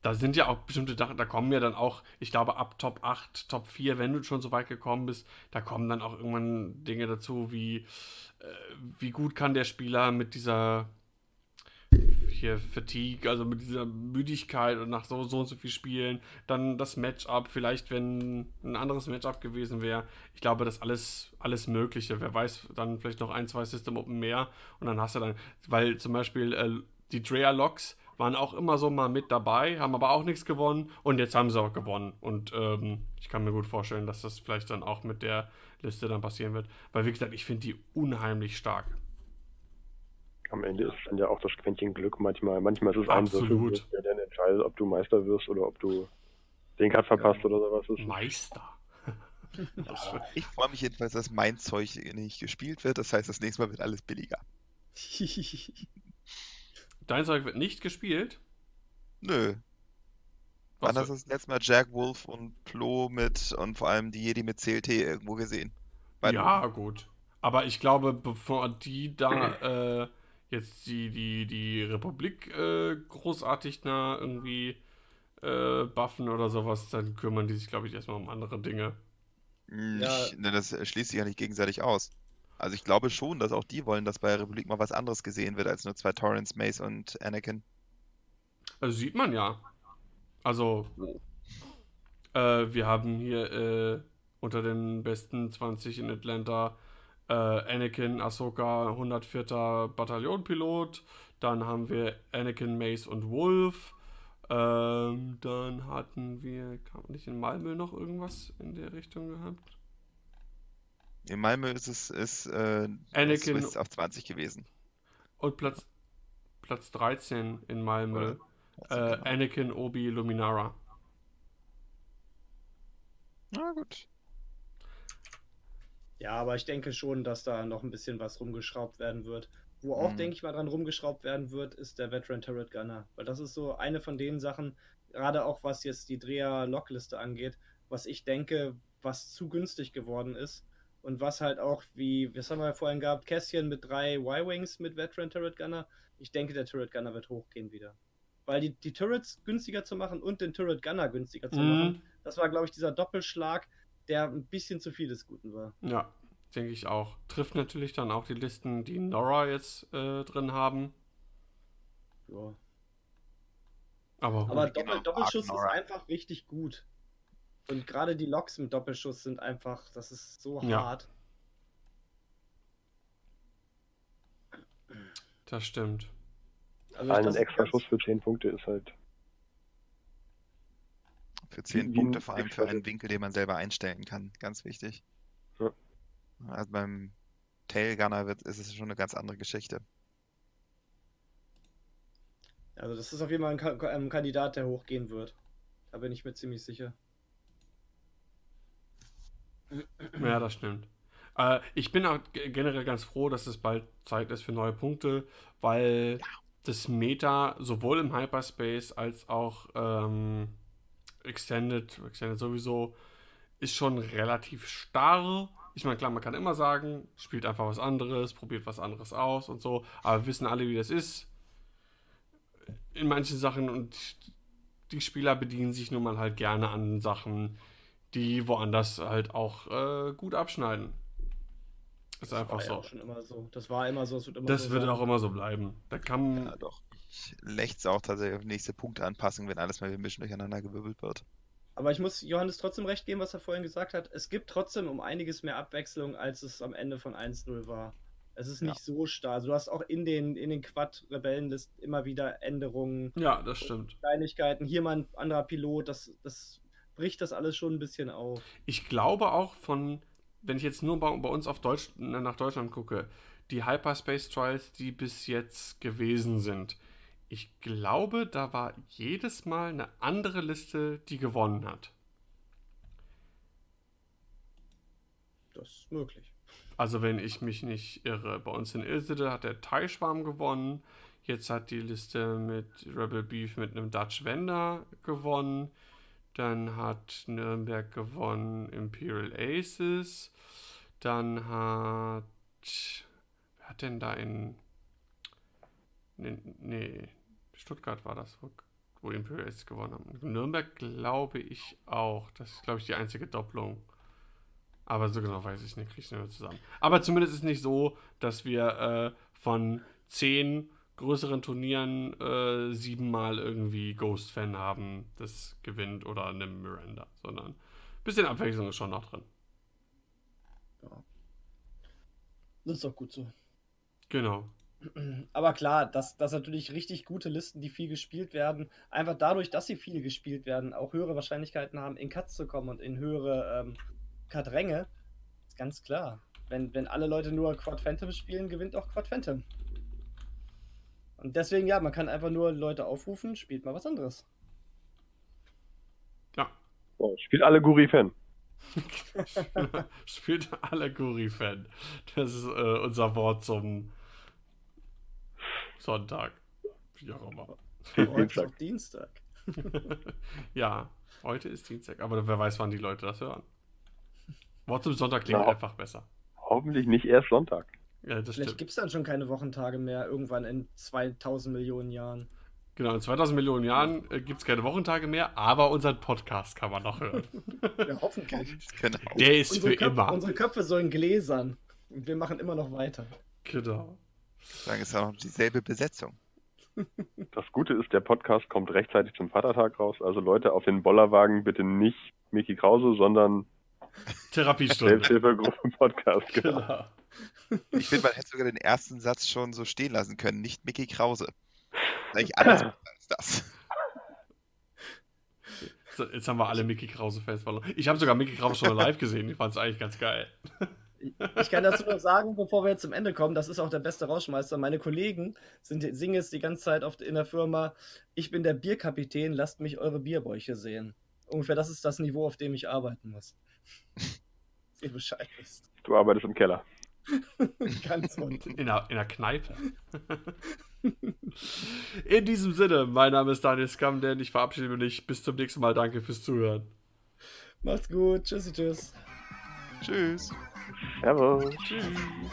da sind ja auch bestimmte Sachen, da kommen ja dann auch, ich glaube, ab Top 8, Top 4, wenn du schon so weit gekommen bist, da kommen dann auch irgendwann Dinge dazu, wie, äh, wie gut kann der Spieler mit dieser hier Fatigue, also mit dieser Müdigkeit und nach so, so und so viel Spielen, dann das Matchup, vielleicht wenn ein anderes Matchup gewesen wäre. Ich glaube, das alles, alles Mögliche. Wer weiß, dann vielleicht noch ein, zwei System Open mehr und dann hast du dann, weil zum Beispiel äh, die Drea Locks waren auch immer so mal mit dabei, haben aber auch nichts gewonnen und jetzt haben sie auch gewonnen. Und ähm, ich kann mir gut vorstellen, dass das vielleicht dann auch mit der Liste dann passieren wird. Weil, wie gesagt, ich finde die unheimlich stark. Am Ende ist es dann ja auch das Quäntchen Glück manchmal. Manchmal ist es ein. Würfel, der dann entscheidet, ob du Meister wirst oder ob du den Cut verpasst oder sowas. Ist Meister. ich freue mich jedenfalls, dass mein Zeug nicht gespielt wird. Das heißt, das nächste Mal wird alles billiger. Dein Zeug wird nicht gespielt. Nö. Was Wann hast du das letzte Mal Jack Wolf und Plo mit und vor allem die Jedi mit CLT irgendwo gesehen? Bei ja, gut. Aber ich glaube, bevor die da äh, jetzt die, die, die Republik äh, großartig na irgendwie äh, buffen oder sowas, dann kümmern die sich, glaube ich, erstmal um andere Dinge. Hm, Ja. Ich, ne, das schließt sich ja nicht gegenseitig aus. Also ich glaube schon, dass auch die wollen, dass bei der Republik mal was anderes gesehen wird als nur zwei Torrents, Mace und Anakin. Also sieht man ja. Also, äh, wir haben hier äh, unter den besten 20 in Atlanta äh, Anakin, Ahsoka, 104. Bataillonpilot. Dann haben wir Anakin, Mace und Wolf. Ähm, dann hatten wir, kam nicht in Malmö noch irgendwas in der Richtung gehabt? In Malmö ist es ist, äh, Anakin- Swiss auf 20 gewesen. Und Platz, Platz 13 in Malmö. Äh, genau. Anakin, Obi, Luminara. Na gut. Ja, aber ich denke schon, dass da noch ein bisschen was rumgeschraubt werden wird. Wo auch, Mhm. denke ich mal, dran rumgeschraubt werden wird, ist der Veteran Turret Gunner. Weil das ist so eine von den Sachen, gerade auch was jetzt die Dreher-Lockliste angeht, was ich denke, was zu günstig geworden ist. Und was halt auch, wie, was haben wir vorhin gehabt, Kästchen mit drei Y-Wings mit Veteran Turret Gunner. Ich denke, der Turret Gunner wird hochgehen wieder. Weil die, die Turrets günstiger zu machen und den Turret Gunner günstiger zu machen, Mhm. das war, glaube ich, dieser Doppelschlag, der ein bisschen zu viel des Guten war. Ja, denke ich auch. Trifft natürlich dann auch die Listen, die Nora jetzt äh, drin haben. Ja. Aber, Aber. Doppel genau, Doppelschuss ist Argnora. einfach richtig gut. Und gerade die Loks im Doppelschuss sind einfach, das ist so Ja. hart. das stimmt. Also ist extra Schuss für 10 Punkte ist halt. Für 10 Wie Punkte, vor allem für einen Winkel, den man selber einstellen kann. Ganz wichtig. Ja. Also beim Tailgunner wird, ist es schon eine ganz andere Geschichte. Also das ist auf jeden Fall ein, Ka ein Kandidat, der hochgehen wird. Da bin ich mir ziemlich sicher. Ja, das stimmt. Äh, ich bin auch ge- generell ganz froh, dass es bald Zeit ist für neue Punkte, weil das Meta sowohl im Hyperspace als auch ähm, Extended, Extended sowieso, ist schon relativ starr. Ich meine, klar, man kann immer sagen, spielt einfach was anderes, probiert was anderes aus und so, aber wir wissen alle, wie das ist. In manchen Sachen und die Spieler bedienen sich nun mal halt gerne an Sachen, die woanders halt auch äh, gut abschneiden. Ist Das einfach war ja so. auch schon immer so. Das war immer so, es wird immer Das so wird sein. auch immer so bleiben. Da kann. Ja, doch. Ich lechze auch tatsächlich auf nächste Punkteanpassung, wenn alles mal wieder ein bisschen durcheinander gewirbelt wird. Aber ich muss Johannes trotzdem recht geben, was er vorhin gesagt hat. Es gibt trotzdem um einiges mehr Abwechslung, als es am Ende von 1-0 war. Es ist Ja. nicht so starr. Also du hast auch in den, in den Quad-Rebellenlisten immer wieder Änderungen, Ja, das stimmt. Kleinigkeiten. Hier mal ein anderer Pilot, das, das bricht das alles schon ein bisschen auf. Ich glaube auch von, wenn ich jetzt nur bei, bei uns auf Deutsch, nach Deutschland gucke, die Hyperspace Trials, die bis jetzt gewesen sind, ich glaube, da war jedes Mal eine andere Liste, die gewonnen hat. Das ist möglich. Also wenn ich mich nicht irre, bei uns in Ilsede hat der Thai-Schwarm gewonnen. Jetzt hat die Liste mit Rebel Beef mit einem Dutch Vendor gewonnen. Dann hat Nürnberg gewonnen Imperial Aces. Dann hat... Wer hat denn da in... Nee, nee Stuttgart war das, wo, wo Imperial Aces gewonnen haben. Nürnberg glaube ich auch. Das ist, glaube ich, die einzige Doppelung. Aber so genau weiß ich nicht, kriege ich nicht mehr zusammen. Aber zumindest ist es nicht so, dass wir äh, von zehn größeren Turnieren äh, siebenmal irgendwie Ghost-Fan haben, das gewinnt oder eine Miranda, sondern ein bisschen Abwechslung ist schon noch drin. Das ist doch gut so. Genau. Aber klar, dass, dass natürlich richtig gute Listen, die viel gespielt werden, einfach dadurch, dass sie viel gespielt werden, auch höhere Wahrscheinlichkeiten haben, in Cuts zu kommen und in höhere ähm, Cut-Ränge. Ist ganz klar. Wenn, wenn alle Leute nur Quad Phantom spielen, gewinnt auch Quad Phantom. Und deswegen, ja, man kann einfach nur Leute aufrufen, spielt mal was anderes. Ja. So, spielt alle Guri-Fan. Spielt Allegorie-Fan. Das ist äh, unser Wort zum Sonntag. Wie auch immer. Heute ist Dienstag. auch Dienstag. ja, heute ist Dienstag, aber wer weiß, wann die Leute das hören. Wort zum Sonntag klingt Ja. einfach besser. Hoffentlich nicht erst Sonntag. Ja, das Vielleicht gibt es dann schon keine Wochentage mehr, irgendwann in 2000 Millionen Jahren. Genau, in 2000 Millionen Jahren äh, gibt es keine Wochentage mehr, aber unseren Podcast kann man noch hören. Ja, hoffentlich. Genau. Der ist Unsere für Köpfe, immer. unsere Köpfe sollen gläsern. Und wir machen immer noch weiter. Genau. Sagen ist auch noch dieselbe Besetzung. Das Gute ist, der Podcast kommt rechtzeitig zum Vatertag raus. Also Leute, auf den Bollerwagen bitte nicht Mickey Krause, sondern Therapiestunde. Selbsthilfegruppe Podcast. Genau. genau. Ich finde, man hätte sogar den ersten Satz schon so stehen lassen können, nicht Mickey Krause. Eigentlich alles besser als das. So, jetzt haben wir alle Mickey Krause-Fans verloren. Ich habe sogar Mickey Krause schon live gesehen. Ich fand es eigentlich ganz geil. Ich kann dazu noch sagen, bevor wir jetzt zum Ende kommen, das ist auch der beste Rauschmeister. Meine Kollegen sind, singen jetzt die ganze Zeit auf, in der Firma, ich bin der Bierkapitän, lasst mich eure Bierbäuche sehen. Ungefähr das ist das Niveau, auf dem ich arbeiten muss. Ihr Bescheid wisst. Du arbeitest im Keller. Ganz unten. In der, in der Kneipe. In diesem Sinne, mein Name ist Daniel Scamden. Ich verabschiede mich. Bis zum nächsten Mal. Danke fürs Zuhören. Macht's gut. Tschüssi, tschüss. Tschüss. Servus. Tschüss.